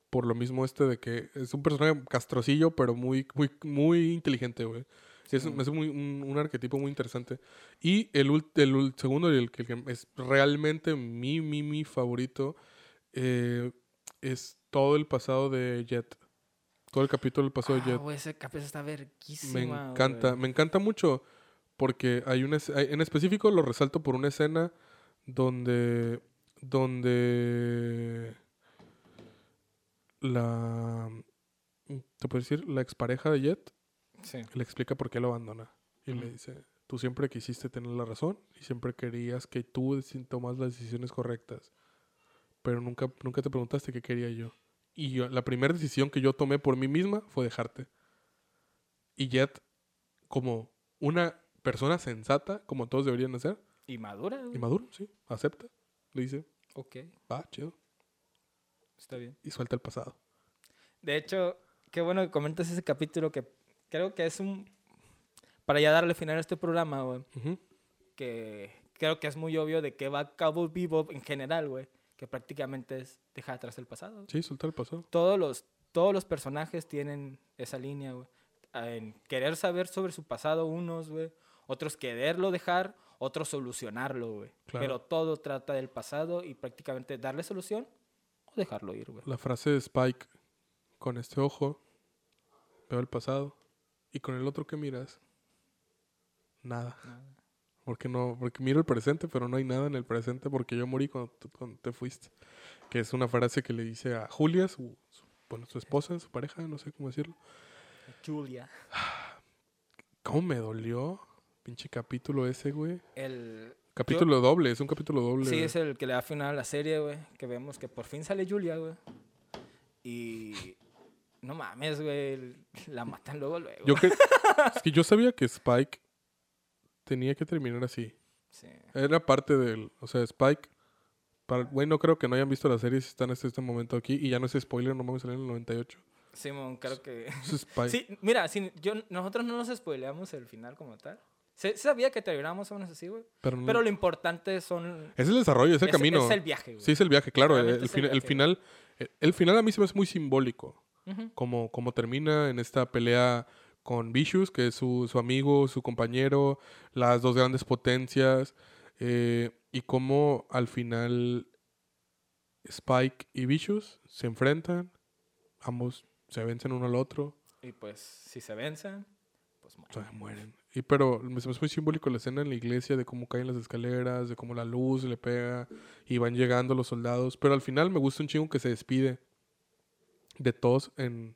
por lo mismo este de que es un personaje castrocillo, pero muy, muy, muy inteligente, güey. Sí, es, me hace muy, un, un arquetipo muy interesante. Y el, ult- el ul- segundo, y el que, es realmente mi, mi, mi favorito, eh, es todo el pasado de Jet. Todo el capítulo del pasado de Ah, Jet. güey, ese capítulo está Me verguísima, encanta, güey. me encanta mucho porque hay una es- en específico lo resalto por una escena donde donde la te puedo decir la expareja de Jet Sí. le explica por qué lo abandona y le dice tú siempre quisiste tener la razón y siempre querías que tú tomas las decisiones correctas pero nunca nunca te preguntaste qué quería yo y yo, la primera decisión que yo tomé por mí misma fue dejarte y Jet como una persona sensata, como todos deberían hacer. Y madura. Y maduro, sí, acepta. Le dice, Ok, va, chido. Está bien. Y suelta el pasado. De hecho, qué bueno que comentas ese capítulo que creo que es un... Para ya darle final a este programa, güey. Que creo que es muy obvio de que va Cabo Bebop en general, güey. Que prácticamente es dejar atrás el pasado. Sí, suelta el pasado. Todos los, todos los personajes tienen esa línea, güey. En querer saber sobre su pasado unos, güey. Otros quererlo dejar, otros solucionarlo, güey. Claro. Pero todo trata del pasado y prácticamente darle solución dejarlo ir, güey. La frase de Spike, con este ojo, veo el pasado. Y con el otro que miras, nada. Nada. Porque no, porque miro el presente, pero no hay nada en el presente porque yo morí cuando, cuando te fuiste. Que es una frase que le dice a Julia, su, su- bueno, su esposa, su pareja, no sé cómo decirlo. Julia. ¿Cómo me dolió? Pinche capítulo ese, güey. El... Capítulo doble, es un capítulo doble. Sí, es el que le da final a la serie, güey. Que vemos que por fin sale Julia, güey. Y... No mames, güey. La matan luego, luego. Yo que, (laughs) es que yo sabía que Spike tenía que terminar así. Sí. Era parte del. O sea, Spike. Para, güey, no creo que no hayan visto la serie si están hasta este momento aquí. Y ya no es spoiler, no vamos a salir en el 98. Simón, creo que... Es Spike. Sí, mira, si yo, nosotros no nos spoileamos el final como tal. Se, sabía que terminamos más o menos así, güey. pero no- Pero lo importante son... es el desarrollo, es el es- camino. Es el viaje, güey. Sí, es el viaje, claro. El, el el final. El, el final a mí se me hace muy simbólico. Como, como termina en esta pelea con Vicious, que es su, su amigo, su compañero, las dos grandes potencias. eh, y cómo al final Spike y Vicious se enfrentan. Ambos se vencen uno al otro. Y pues, si se vencen, pues mueren. Y pero me- hace muy simbólico la escena en la iglesia de cómo caen las escaleras, de cómo la luz le pega y van llegando los soldados. Pero al final me gusta un chingo que se despide de todos en...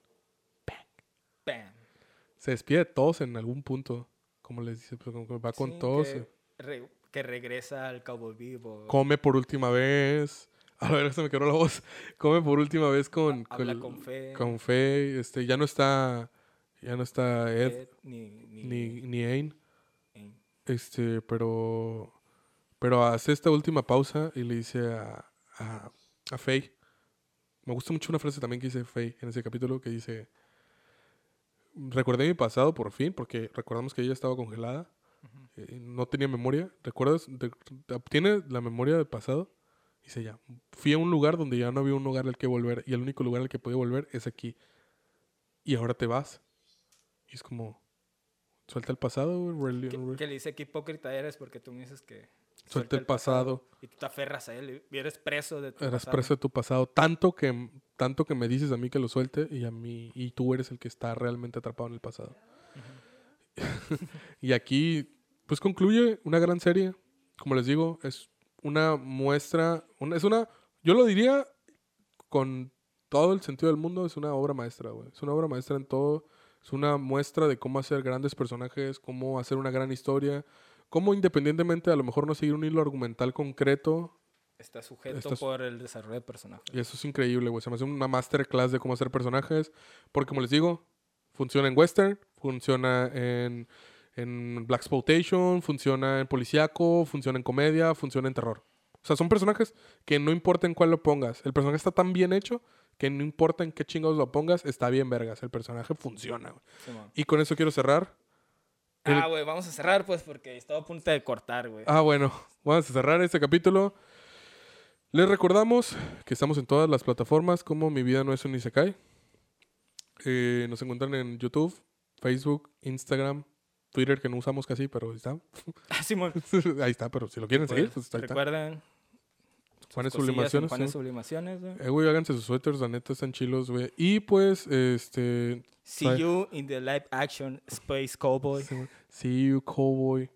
Se despide de todos en algún punto. Como les dice, pues como que va con todos. Que, eh, re- que regresa al Cowboy Vivo. Come por última vez. A ver, se me quedó la voz. Come por última vez con... Habla el- con fe. con Faye. Este, ya no está... Ya no está Ed, Ed, ni, ni, ni, ni Ain. Este, pero. Pero hace esta última pausa y le dice a, a, a Faye. Me gusta mucho una frase también que dice Faye en ese capítulo que dice. Recordé mi pasado por fin, porque recordamos que ella estaba congelada. eh, no tenía memoria. ¿Recuerdas? Obtiene la memoria del pasado. Y dice ya. Fui a un lugar donde ya no había un lugar al que volver. Y el único lugar al que podía volver es aquí. Y ahora te vas. Y es como. Suelta el pasado, güey, really- Que, que le dice que hipócrita eres porque tú me dices que... Suelta el pasado. Y tú te aferras a él y eres preso de tu Eres pasado. preso de tu pasado. Tanto que, tanto que me dices a mí que lo suelte y a mí y tú eres el que está realmente atrapado en el pasado. (laughs) y aquí, pues concluye una gran serie. Como les digo, es una muestra, una, es una, yo lo diría con todo el sentido del mundo, es una obra maestra, güey. Es una obra maestra en todo. Es una muestra de cómo hacer grandes personajes, cómo hacer una gran historia, cómo independientemente a lo mejor no seguir un hilo argumental concreto, Está sujeto Estás- por el desarrollo de personajes. y eso es increíble, güey. Se me hace una masterclass de cómo hacer personajes. Porque, como les digo, funciona en western, funciona en, en black exploitation, funciona en policíaco, funciona en comedia, funciona en terror. O sea, son personajes que no importa en cuál lo pongas. El personaje está tan bien hecho que no importa en qué chingados lo pongas, está bien vergas. El personaje funciona, güey. Simón. Y con eso quiero cerrar. El- Ah, güey, vamos a cerrar pues porque estaba a punto de cortar, güey. Ah, bueno, vamos a cerrar este capítulo. Les recordamos que estamos en todas las plataformas como Mi Vida No Es un Isekai. Eh, nos encuentran en YouTube, Facebook, Instagram, Twitter, que no usamos casi, pero ahí está. Ah, Simón. (laughs) ahí está, pero si lo quieren seguir, pues ahí está. Recuerden. En Sublimaciones. Juanes sí. Sublimaciones, güey. Eh, güey, háganse sus suéteres, la neta, están chilos, güey. Y pues, este... See Bye. you in the live action Space Cowboy. See you, cowboy.